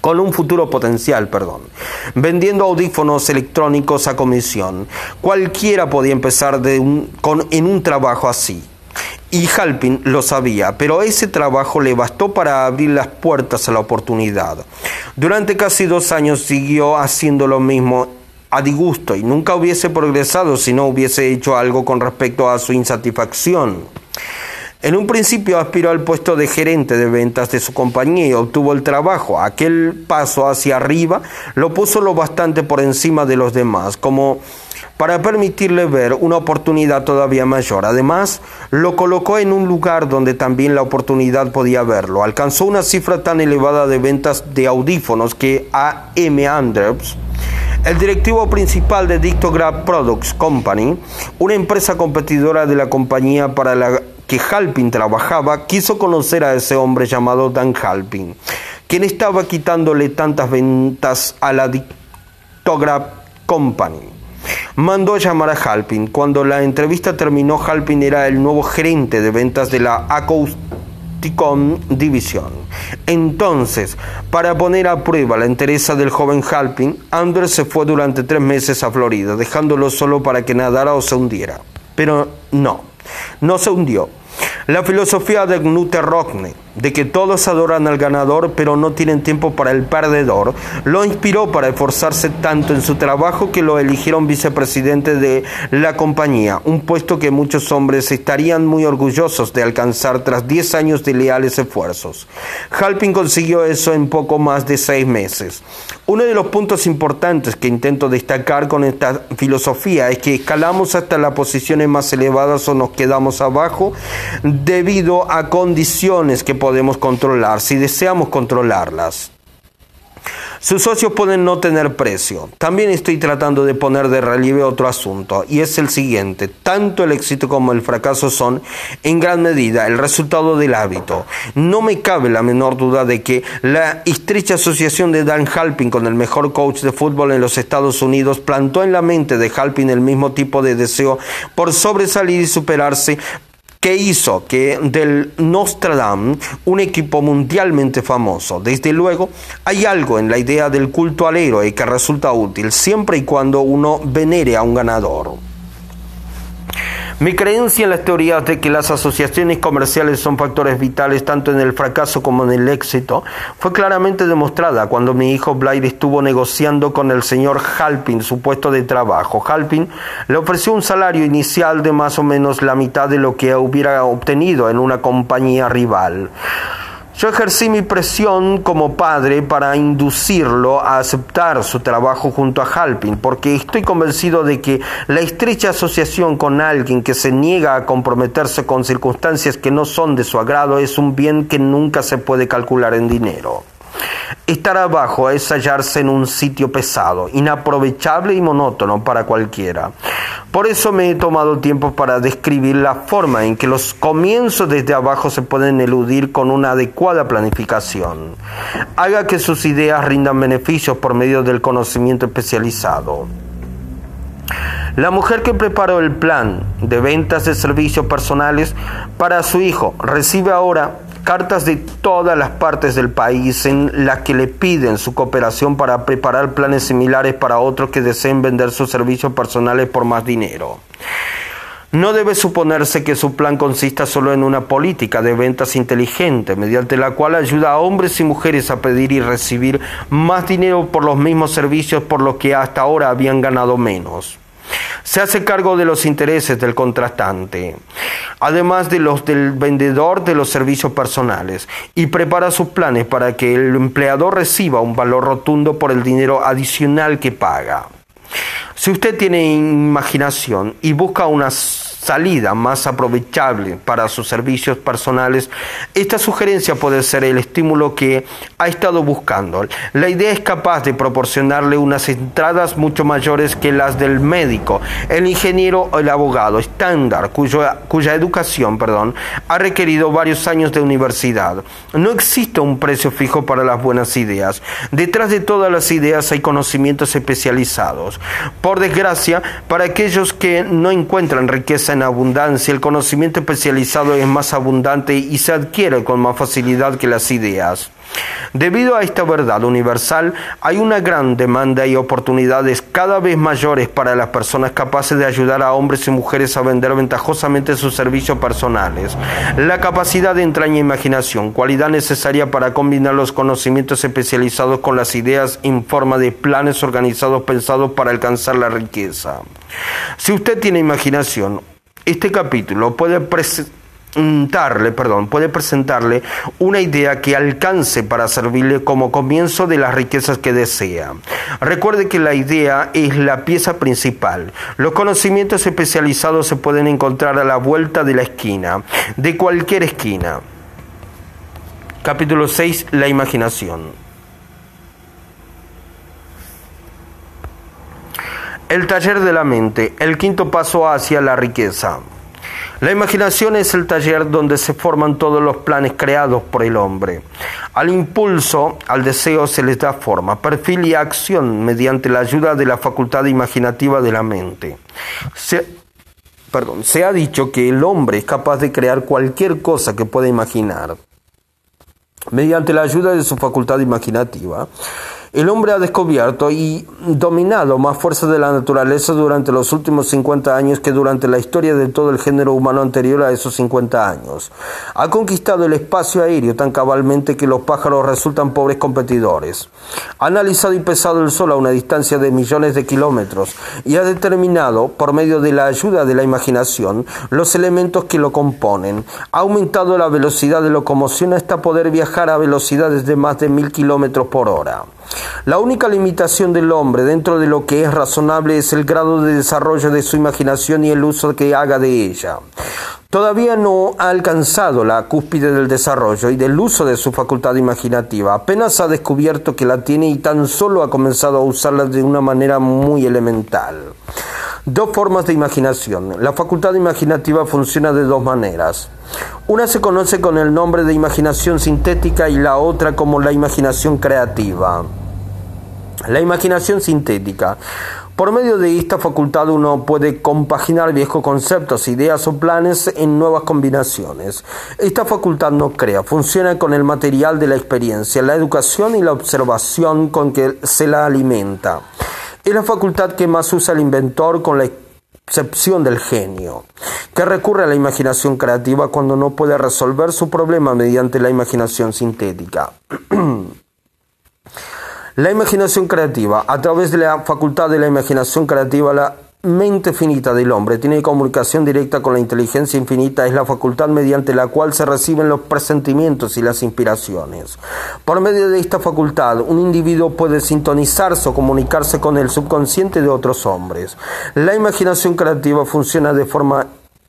A: con un futuro potencial, perdón, vendiendo audífonos electrónicos a comisión. Cualquiera podía empezar en un trabajo así. Y Halpin lo sabía, pero ese trabajo le bastó para abrir las puertas a la oportunidad. Durante casi dos años siguió haciendo lo mismo a disgusto y nunca hubiese progresado si no hubiese hecho algo con respecto a su insatisfacción. En un principio aspiró al puesto de gerente de ventas de su compañía y obtuvo el trabajo. Aquel paso hacia arriba lo puso lo bastante por encima de los demás, como para permitirle ver una oportunidad todavía mayor. Además, lo colocó en un lugar donde también la oportunidad podía verlo. Alcanzó una cifra tan elevada de ventas de audífonos que A.M. Anders, el directivo principal de Dictograph Products Company, una empresa competidora de la compañía para la que Halpin trabajaba, quiso conocer a ese hombre llamado Dan Halpin, quien estaba quitándole tantas ventas a la Dictograph Company mandó a llamar a Halpin. Cuando la entrevista terminó, Halpin era el nuevo gerente de ventas de la Acoustic con división. Entonces, para poner a prueba la entereza del joven Halpin, Anders se fue durante tres meses a Florida, dejándolo solo para que nadara o se hundiera. Pero no, no se hundió. La filosofía de Knute Rockne, de que todos adoran al ganador pero no tienen tiempo para el perdedor, lo inspiró para esforzarse tanto en su trabajo que lo eligieron vicepresidente de la compañía, un puesto que muchos hombres estarían muy orgullosos de alcanzar tras 10 años de leales esfuerzos. Halpin consiguió eso en poco más de seis meses. Uno de los puntos importantes que intento destacar con esta filosofía es que escalamos hasta las posiciones más elevadas o nos quedamos abajo debido a condiciones que podemos controlar, si deseamos controlarlas. Sus socios pueden no tener precio. También estoy tratando de poner de relieve otro asunto, y es el siguiente. Tanto el éxito como el fracaso son, en gran medida, el resultado del hábito. No me cabe la menor duda de que la estrecha asociación de Dan Halpin con el mejor coach de fútbol en los Estados Unidos plantó en la mente de Halpin el mismo tipo de deseo por sobresalir y superarse que hizo que del Nostradam un equipo mundialmente famoso. Desde luego, hay algo en la idea del culto al héroe que resulta útil siempre y cuando uno venere a un ganador. Mi creencia en las teorías de que las asociaciones comerciales son factores vitales tanto en el fracaso como en el éxito fue claramente demostrada cuando mi hijo Blair estuvo negociando con el señor Halpin su puesto de trabajo. Halpin le ofreció un salario inicial de más o menos la mitad de lo que hubiera obtenido en una compañía rival. Yo ejercí mi presión como padre para inducirlo a aceptar su trabajo junto a Halpin, porque estoy convencido de que la estrecha asociación con alguien que se niega a comprometerse con circunstancias que no son de su agrado es un bien que nunca se puede calcular en dinero. Estar abajo es hallarse en un sitio pesado, inaprovechable y monótono para cualquiera. Por eso me he tomado tiempo para describir la forma en que los comienzos desde abajo se pueden eludir con una adecuada planificación. Haga que sus ideas rindan beneficios por medio del conocimiento especializado. La mujer que preparó el plan de ventas de servicios personales para su hijo recibe ahora cartas de todas las partes del país en las que le piden su cooperación para preparar planes similares para otros que deseen vender sus servicios personales por más dinero. No debe suponerse que su plan consista solo en una política de ventas inteligente, mediante la cual ayuda a hombres y mujeres a pedir y recibir más dinero por los mismos servicios por los que hasta ahora habían ganado menos. Se hace cargo de los intereses del contratante, además de los del vendedor de los servicios personales, y prepara sus planes para que el empleador reciba un valor rotundo por el dinero adicional que paga. Si usted tiene imaginación y busca unas salida más aprovechable para sus servicios personales, esta sugerencia puede ser el estímulo que ha estado buscando. La idea es capaz de proporcionarle unas entradas mucho mayores que las del médico, el ingeniero o el abogado estándar, cuya, educación perdón, ha requerido varios años de universidad. No existe un precio fijo para las buenas ideas. Detrás de todas las ideas hay conocimientos especializados. Por desgracia, para aquellos que no encuentran riqueza en abundancia, el conocimiento especializado es más abundante y se adquiere con más facilidad que las ideas. Debido a esta verdad universal, hay una gran demanda y oportunidades cada vez mayores para las personas capaces de ayudar a hombres y mujeres a vender ventajosamente sus servicios personales. La capacidad de entraña imaginación, cualidad necesaria para combinar los conocimientos especializados con las ideas en forma de planes organizados pensados para alcanzar la riqueza. Si usted tiene imaginación, este capítulo puede presentarle, perdón, puede presentarle una idea que alcance para servirle como comienzo de las riquezas que desea. Recuerde que la idea es la pieza principal. Los conocimientos especializados se pueden encontrar a la vuelta de la esquina, de cualquier esquina. Capítulo 6. La imaginación. El taller de la mente, el quinto paso hacia la riqueza. La imaginación es el taller donde se forman todos los planes creados por el hombre. Al impulso, al deseo se les da forma, perfil y acción mediante la ayuda de la facultad imaginativa de la mente. Se, perdón, se ha dicho que el hombre es capaz de crear cualquier cosa que pueda imaginar. Mediante la ayuda de su facultad imaginativa, el hombre ha descubierto y dominado más fuerzas de la naturaleza durante los últimos 50 años que durante la historia de todo el género humano anterior a esos 50 años. Ha conquistado el espacio aéreo tan cabalmente que los pájaros resultan pobres competidores. Ha analizado y pesado el Sol a una distancia de millones de kilómetros y ha determinado, por medio de la ayuda de la imaginación, los elementos que lo componen. Ha aumentado la velocidad de locomoción hasta poder viajar a velocidades de más de mil kilómetros por hora. La única limitación del hombre dentro de lo que es razonable es el grado de desarrollo de su imaginación y el uso que haga de ella. Todavía no ha alcanzado la cúspide del desarrollo y del uso de su facultad imaginativa. Apenas ha descubierto que la tiene y tan solo ha comenzado a usarla de una manera muy elemental. Dos formas de imaginación. La facultad imaginativa funciona de dos maneras. Una se conoce con el nombre de imaginación sintética y la otra como la imaginación creativa. La imaginación sintética. Por medio de esta facultad uno puede compaginar viejos conceptos, ideas o planes en nuevas combinaciones. Esta facultad no crea, funciona con el material de la experiencia, la educación y la observación con que se la alimenta. Es la facultad que más usa el inventor con la excepción del genio, que recurre a la imaginación creativa cuando no puede resolver su problema mediante la imaginación sintética. La imaginación creativa, a través de la facultad de la imaginación creativa, la mente finita del hombre tiene comunicación directa con la inteligencia infinita, es la facultad mediante la cual se reciben los presentimientos y las inspiraciones. Por medio de esta facultad, un individuo puede sintonizarse o comunicarse con el subconsciente de otros hombres. La imaginación creativa funciona de forma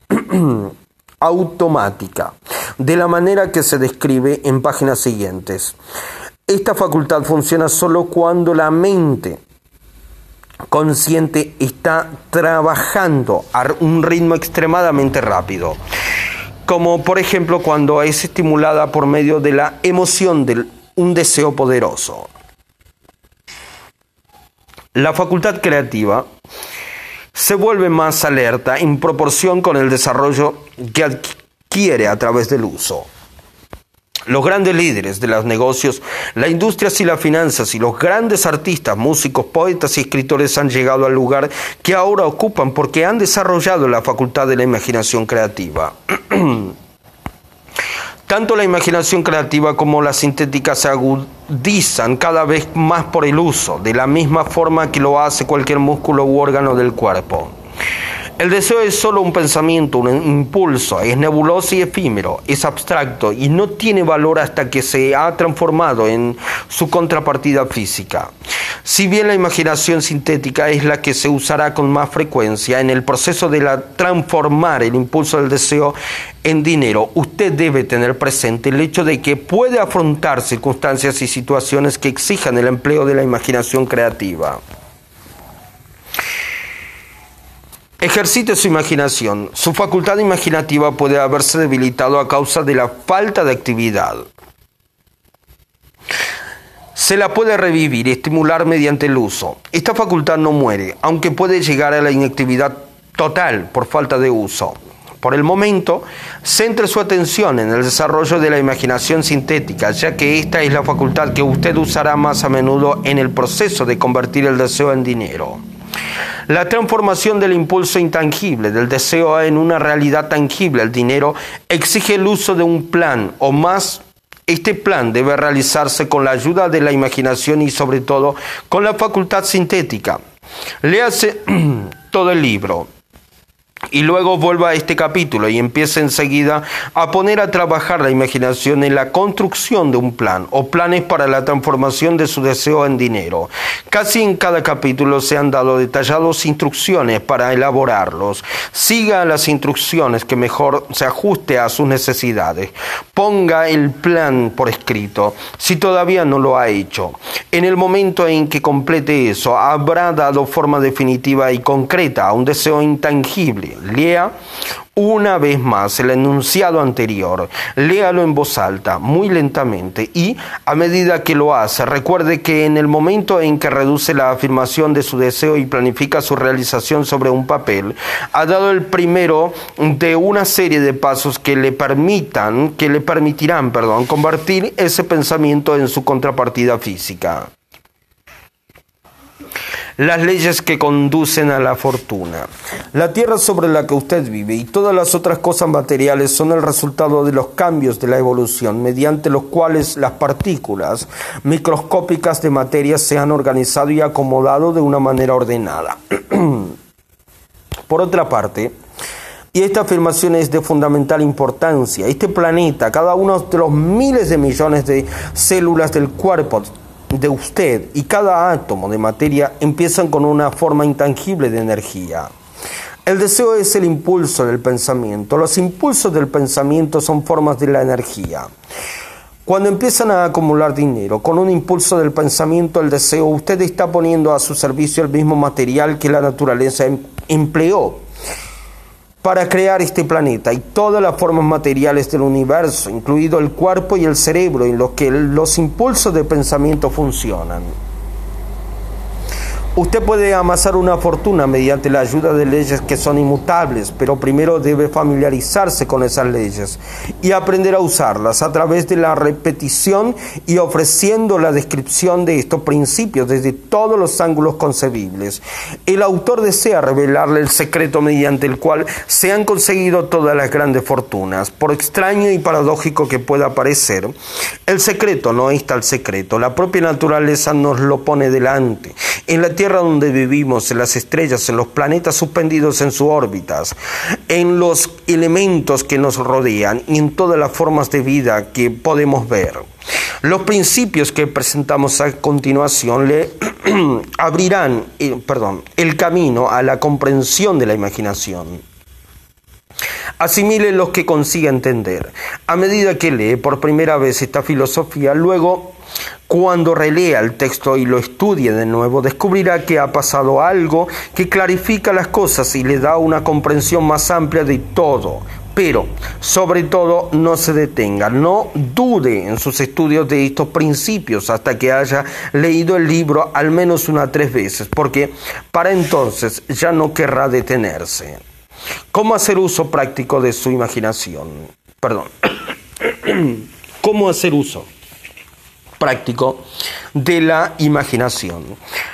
A: automática, de la manera que se describe en páginas siguientes. Esta facultad funciona solo cuando la mente consciente está trabajando a un ritmo extremadamente rápido, como por ejemplo cuando es estimulada por medio de la emoción de un deseo poderoso. La facultad creativa se vuelve más alerta en proporción con el desarrollo que adquiere a través del uso. Los grandes líderes de los negocios, la industria y las finanzas y los grandes artistas, músicos, poetas y escritores han llegado al lugar que ahora ocupan porque han desarrollado la facultad de la imaginación creativa. Tanto la imaginación creativa como la sintética se agudizan cada vez más por el uso, de la misma forma que lo hace cualquier músculo u órgano del cuerpo. El deseo es solo un pensamiento, un impulso, es nebuloso y efímero, es abstracto y no tiene valor hasta que se ha transformado en su contrapartida física. Si bien la imaginación sintética es la que se usará con más frecuencia en el proceso de la transformar el impulso del deseo en dinero, usted debe tener presente el hecho de que puede afrontar circunstancias y situaciones que exijan el empleo de la imaginación creativa. Ejercite su imaginación. Su facultad imaginativa puede haberse debilitado a causa de la falta de actividad. Se la puede revivir y estimular mediante el uso. Esta facultad no muere, aunque puede llegar a la inactividad total por falta de uso. Por el momento, centre su atención en el desarrollo de la imaginación sintética, ya que esta es la facultad que usted usará más a menudo en el proceso de convertir el deseo en dinero. La transformación del impulso intangible, del deseo en una realidad tangible, el dinero, exige el uso de un plan o más. Este plan debe realizarse con la ayuda de la imaginación y sobre todo con la facultad sintética. Léase todo el libro, y luego vuelva a este capítulo y empiece enseguida a poner a trabajar la imaginación en la construcción de un plan o planes para la transformación de su deseo en dinero. Casi en cada capítulo se han dado detalladas instrucciones para elaborarlos. Siga las instrucciones que mejor se ajuste a sus necesidades. Ponga el plan por escrito si todavía no lo ha hecho. En el momento en que complete eso, habrá dado forma definitiva y concreta a un deseo intangible lea una vez más el enunciado anterior, léalo en voz alta, muy lentamente, y a medida que lo hace, recuerde que en el momento en que reduce la afirmación de su deseo y planifica su realización sobre un papel, ha dado el primero de una serie de pasos que le permitan, que le permitirán, perdón, convertir ese pensamiento en su contrapartida física las leyes que conducen a la fortuna. La tierra sobre la que usted vive y todas las otras cosas materiales son el resultado de los cambios de la evolución, mediante los cuales las partículas microscópicas de materia se han organizado y acomodado de una manera ordenada. Por otra parte, y esta afirmación es de fundamental importancia. Este planeta, cada uno de los miles de millones de células del cuerpo, de usted y cada átomo de materia empiezan con una forma intangible de energía. El deseo es el impulso del pensamiento. Los impulsos del pensamiento son formas de la energía. Cuando empiezan a acumular dinero con un impulso del pensamiento, el deseo, usted está poniendo a su servicio el mismo material que la naturaleza em-, empleó para crear este planeta y todas las formas materiales del universo, incluido el cuerpo y el cerebro, en los que los impulsos de pensamiento funcionan. Usted puede amasar una fortuna mediante la ayuda de leyes que son inmutables, pero primero debe familiarizarse con esas leyes y aprender a usarlas a través de la repetición y ofreciendo la descripción de estos principios desde todos los ángulos concebibles. El autor desea revelarle el secreto mediante el cual se han conseguido todas las grandes fortunas. Por extraño y paradójico que pueda parecer, el secreto no es tal secreto, la propia naturaleza nos lo pone delante. En la tierra donde vivimos, en las estrellas, en los planetas suspendidos en sus órbitas, en los elementos que nos rodean y en todas las formas de vida que podemos ver. Los principios que presentamos a continuación le abrirán eh, perdón, el camino a la comprensión de la imaginación. Asimile los que consiga entender. A medida que lee por primera vez esta filosofía, luego cuando relea el texto y lo estudie de nuevo, descubrirá que ha pasado algo que clarifica las cosas y le da una comprensión más amplia de todo. Pero, sobre todo, no se detenga, no dude en sus estudios de estos principios hasta que haya leído el libro al menos una tres veces, porque para entonces ya no querrá detenerse. ¿Cómo hacer uso práctico de su imaginación? Perdón. ¿Cómo hacer uso? Práctico de la imaginación.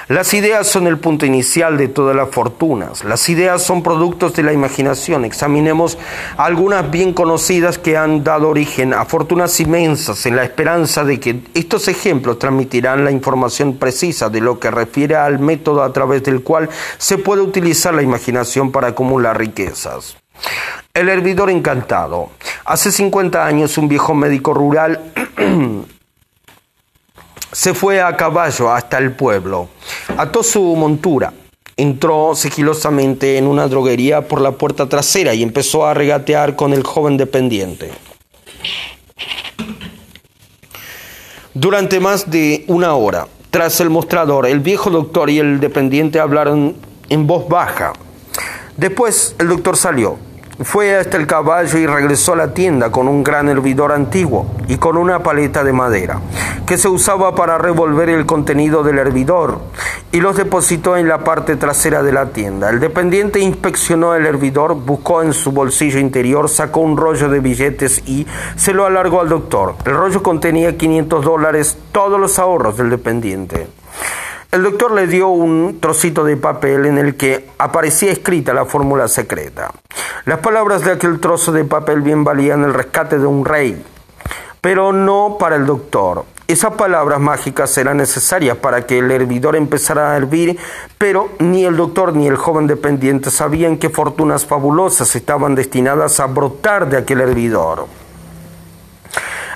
A: Las ideas son el punto inicial de todas las fortunas. Las ideas son productos de la imaginación. Examinemos algunas bien conocidas que han dado origen a fortunas inmensas en la esperanza de que estos ejemplos transmitirán la información precisa de lo que refiere al método a través del cual se puede utilizar la imaginación para acumular riquezas. El hervidor encantado. Hace 50 años un viejo médico rural se fue a caballo hasta el pueblo, ató su montura, entró sigilosamente en una droguería por la puerta trasera y empezó a regatear con el joven dependiente. Durante más de una hora, tras el mostrador, el viejo doctor y el dependiente hablaron en voz baja. Después el doctor salió fue hasta el caballo y regresó a la tienda con un gran hervidor antiguo y con una paleta de madera que se usaba para revolver el contenido del hervidor y los depositó en la parte trasera de la tienda. El dependiente inspeccionó el hervidor, buscó en su bolsillo interior, sacó un rollo de billetes y se lo alargó al doctor. El rollo contenía 500 dólares, todos los ahorros del dependiente. El doctor le dio un trocito de papel en el que aparecía escrita la fórmula secreta. Las palabras de aquel trozo de papel bien valían el rescate de un rey, pero no para el doctor. Esas palabras mágicas eran necesarias para que el hervidor empezara a hervir, pero ni el doctor ni el joven dependiente sabían qué fortunas fabulosas estaban destinadas a brotar de aquel hervidor.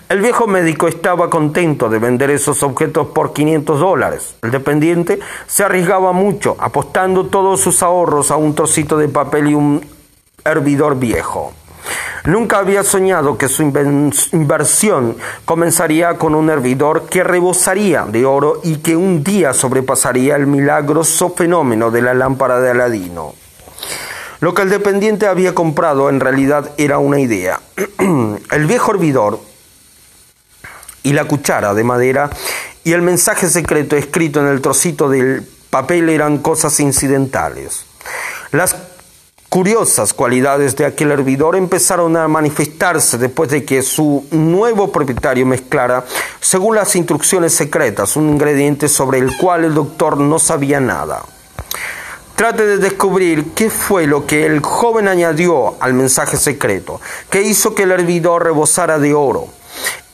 A: El viejo médico estaba contento de vender esos objetos por 500 dólares. El dependiente se arriesgaba mucho, apostando todos sus ahorros a un trocito de papel y un hervidor viejo. Nunca había soñado que su inversión comenzaría con un hervidor que rebosaría de oro y que un día sobrepasaría el milagroso fenómeno de la lámpara de Aladino. Lo que el dependiente había comprado en realidad era una idea. el viejo hervidor y la cuchara de madera y el mensaje secreto escrito en el trocito del papel eran cosas incidentales. Las curiosas cualidades de aquel hervidor empezaron a manifestarse después de que su nuevo propietario mezclara, según las instrucciones secretas, un ingrediente sobre el cual el doctor no sabía nada. Trate de descubrir qué fue lo que el joven añadió al mensaje secreto, que hizo que el hervidor rebosara de oro.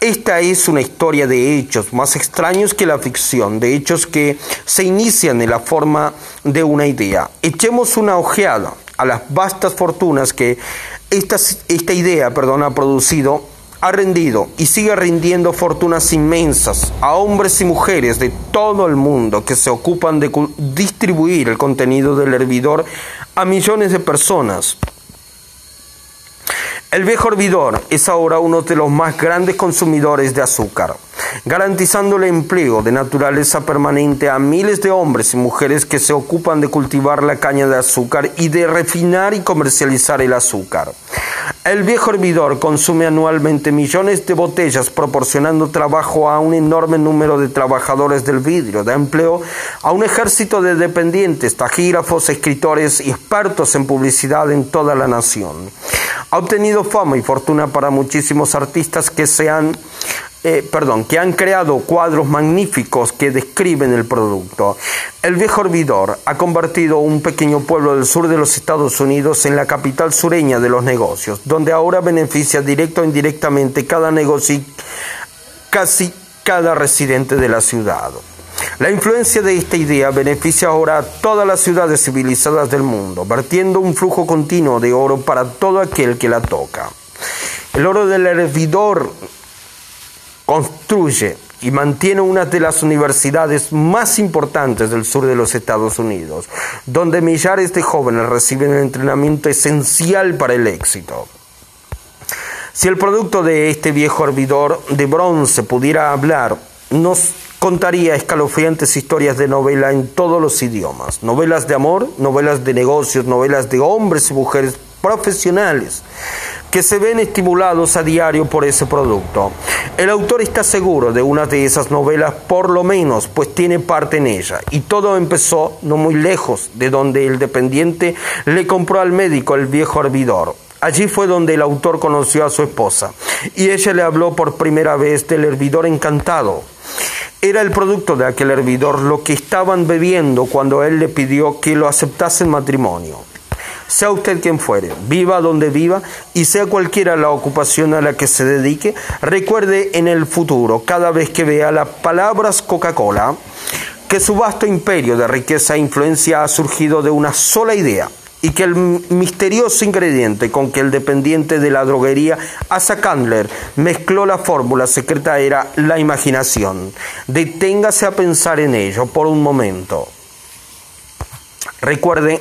A: Esta es una historia de hechos más extraños que la ficción, de hechos que se inician en la forma de una idea. Echemos una ojeada a las vastas fortunas que esta, idea perdón, ha producido ha rendido y sigue rindiendo fortunas inmensas a hombres y mujeres de todo el mundo que se ocupan de distribuir el contenido del hervidor a millones de personas. El viejo hervidor es ahora uno de los más grandes consumidores de azúcar garantizando el empleo de naturaleza permanente a miles de hombres y mujeres que se ocupan de cultivar la caña de azúcar y de refinar y comercializar el azúcar. El viejo hervidor consume anualmente millones de botellas proporcionando trabajo a un enorme número de trabajadores del vidrio, de empleo a un ejército de dependientes, tajígrafos, escritores y expertos en publicidad en toda la nación. Ha obtenido fama y fortuna para muchísimos artistas que se han eh, perdón, que han creado cuadros magníficos que describen el producto. El viejo hervidor ha convertido un pequeño pueblo del sur de los Estados Unidos en la capital sureña de los negocios, donde ahora beneficia directo o indirectamente cada negocio y casi cada residente de la ciudad. La influencia de esta idea beneficia ahora a todas las ciudades civilizadas del mundo, vertiendo un flujo continuo de oro para todo aquel que la toca. El oro del hervidor construye y mantiene una de las universidades más importantes del sur de los Estados Unidos, donde millares de jóvenes reciben el entrenamiento esencial para el éxito. Si el producto de este viejo hervidor de bronce pudiera hablar, nos contaría escalofriantes historias de novela en todos los idiomas, novelas de amor, novelas de negocios, novelas de hombres y mujeres profesionales que se ven estimulados a diario por ese producto. El autor está seguro de una de esas novelas, por lo menos, pues tiene parte en ella. Y todo empezó no muy lejos de donde el dependiente le compró al médico el viejo hervidor. Allí fue donde el autor conoció a su esposa y ella le habló por primera vez del hervidor encantado. Era el producto de aquel hervidor lo que estaban bebiendo cuando él le pidió que lo aceptase en matrimonio. Sea usted quien fuere, viva donde viva y sea cualquiera la ocupación a la que se dedique, recuerde en el futuro, cada vez que vea las palabras Coca-Cola, que su vasto imperio de riqueza e influencia ha surgido de una sola idea y que el misterioso ingrediente con que el dependiente de la droguería Asa Candler mezcló la fórmula secreta era la imaginación. Deténgase a pensar en ello por un momento. Recuerde,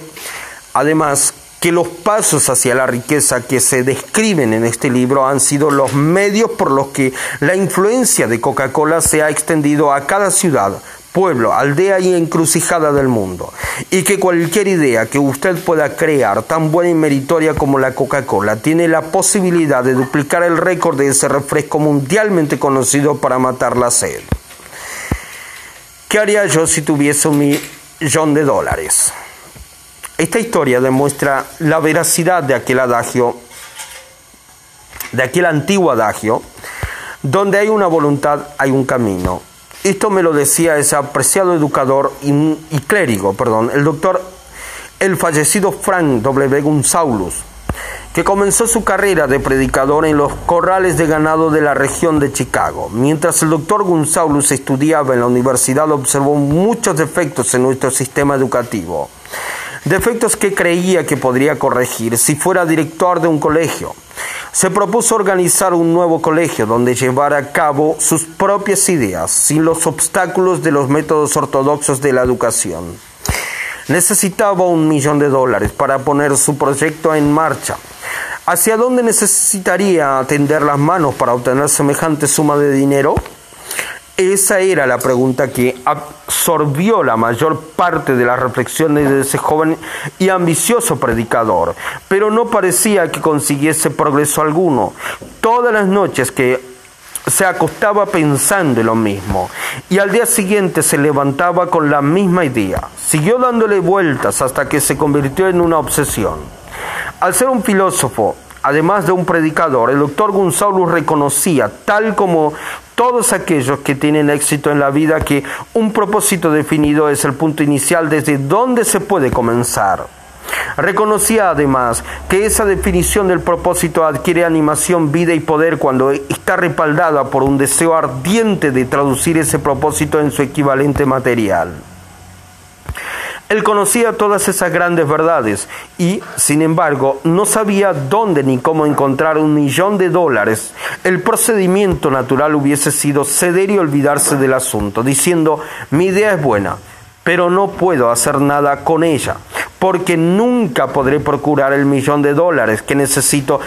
A: además, que los pasos hacia la riqueza que se describen en este libro han sido los medios por los que la influencia de Coca-Cola se ha extendido a cada ciudad, pueblo, aldea y encrucijada del mundo, y que cualquier idea que usted pueda crear, tan buena y meritoria como la Coca-Cola, tiene la posibilidad de duplicar el récord de ese refresco mundialmente conocido para matar la sed. ¿Qué haría yo si tuviese un millón de dólares? Esta historia demuestra la veracidad de aquel adagio, de aquel antiguo adagio, donde hay una voluntad, hay un camino. Esto me lo decía ese apreciado educador y, clérigo, perdón, el doctor, el fallecido Frank W. Gonzalez, que comenzó su carrera de predicador en los corrales de ganado de la región de Chicago. Mientras el doctor González estudiaba en la universidad, observó muchos defectos en nuestro sistema educativo defectos que creía que podría corregir si fuera director de un colegio. Se propuso organizar un nuevo colegio donde llevara a cabo sus propias ideas, sin los obstáculos de los métodos ortodoxos de la educación. Necesitaba un millón de dólares para poner su proyecto en marcha. ¿Hacia dónde necesitaría tender las manos para obtener semejante suma de dinero? Esa era la pregunta que absorbió la mayor parte de las reflexiones de ese joven y ambicioso predicador, pero no parecía que consiguiese progreso alguno. Todas las noches que se acostaba pensando en lo mismo y al día siguiente se levantaba con la misma idea. Siguió dándole vueltas hasta que se convirtió en una obsesión. Al ser un filósofo, además de un predicador, el doctor González reconocía, tal como todos aquellos que tienen éxito en la vida, que un propósito definido es el punto inicial desde donde se puede comenzar. Reconocía además que esa definición del propósito adquiere animación, vida y poder cuando está respaldada por un deseo ardiente de traducir ese propósito en su equivalente material. Él conocía todas esas grandes verdades y, sin embargo, no sabía dónde ni cómo encontrar un millón de dólares. El procedimiento natural hubiese sido ceder y olvidarse del asunto, diciendo, mi idea es buena, pero no puedo hacer nada con ella porque nunca podré procurar el millón de dólares que necesito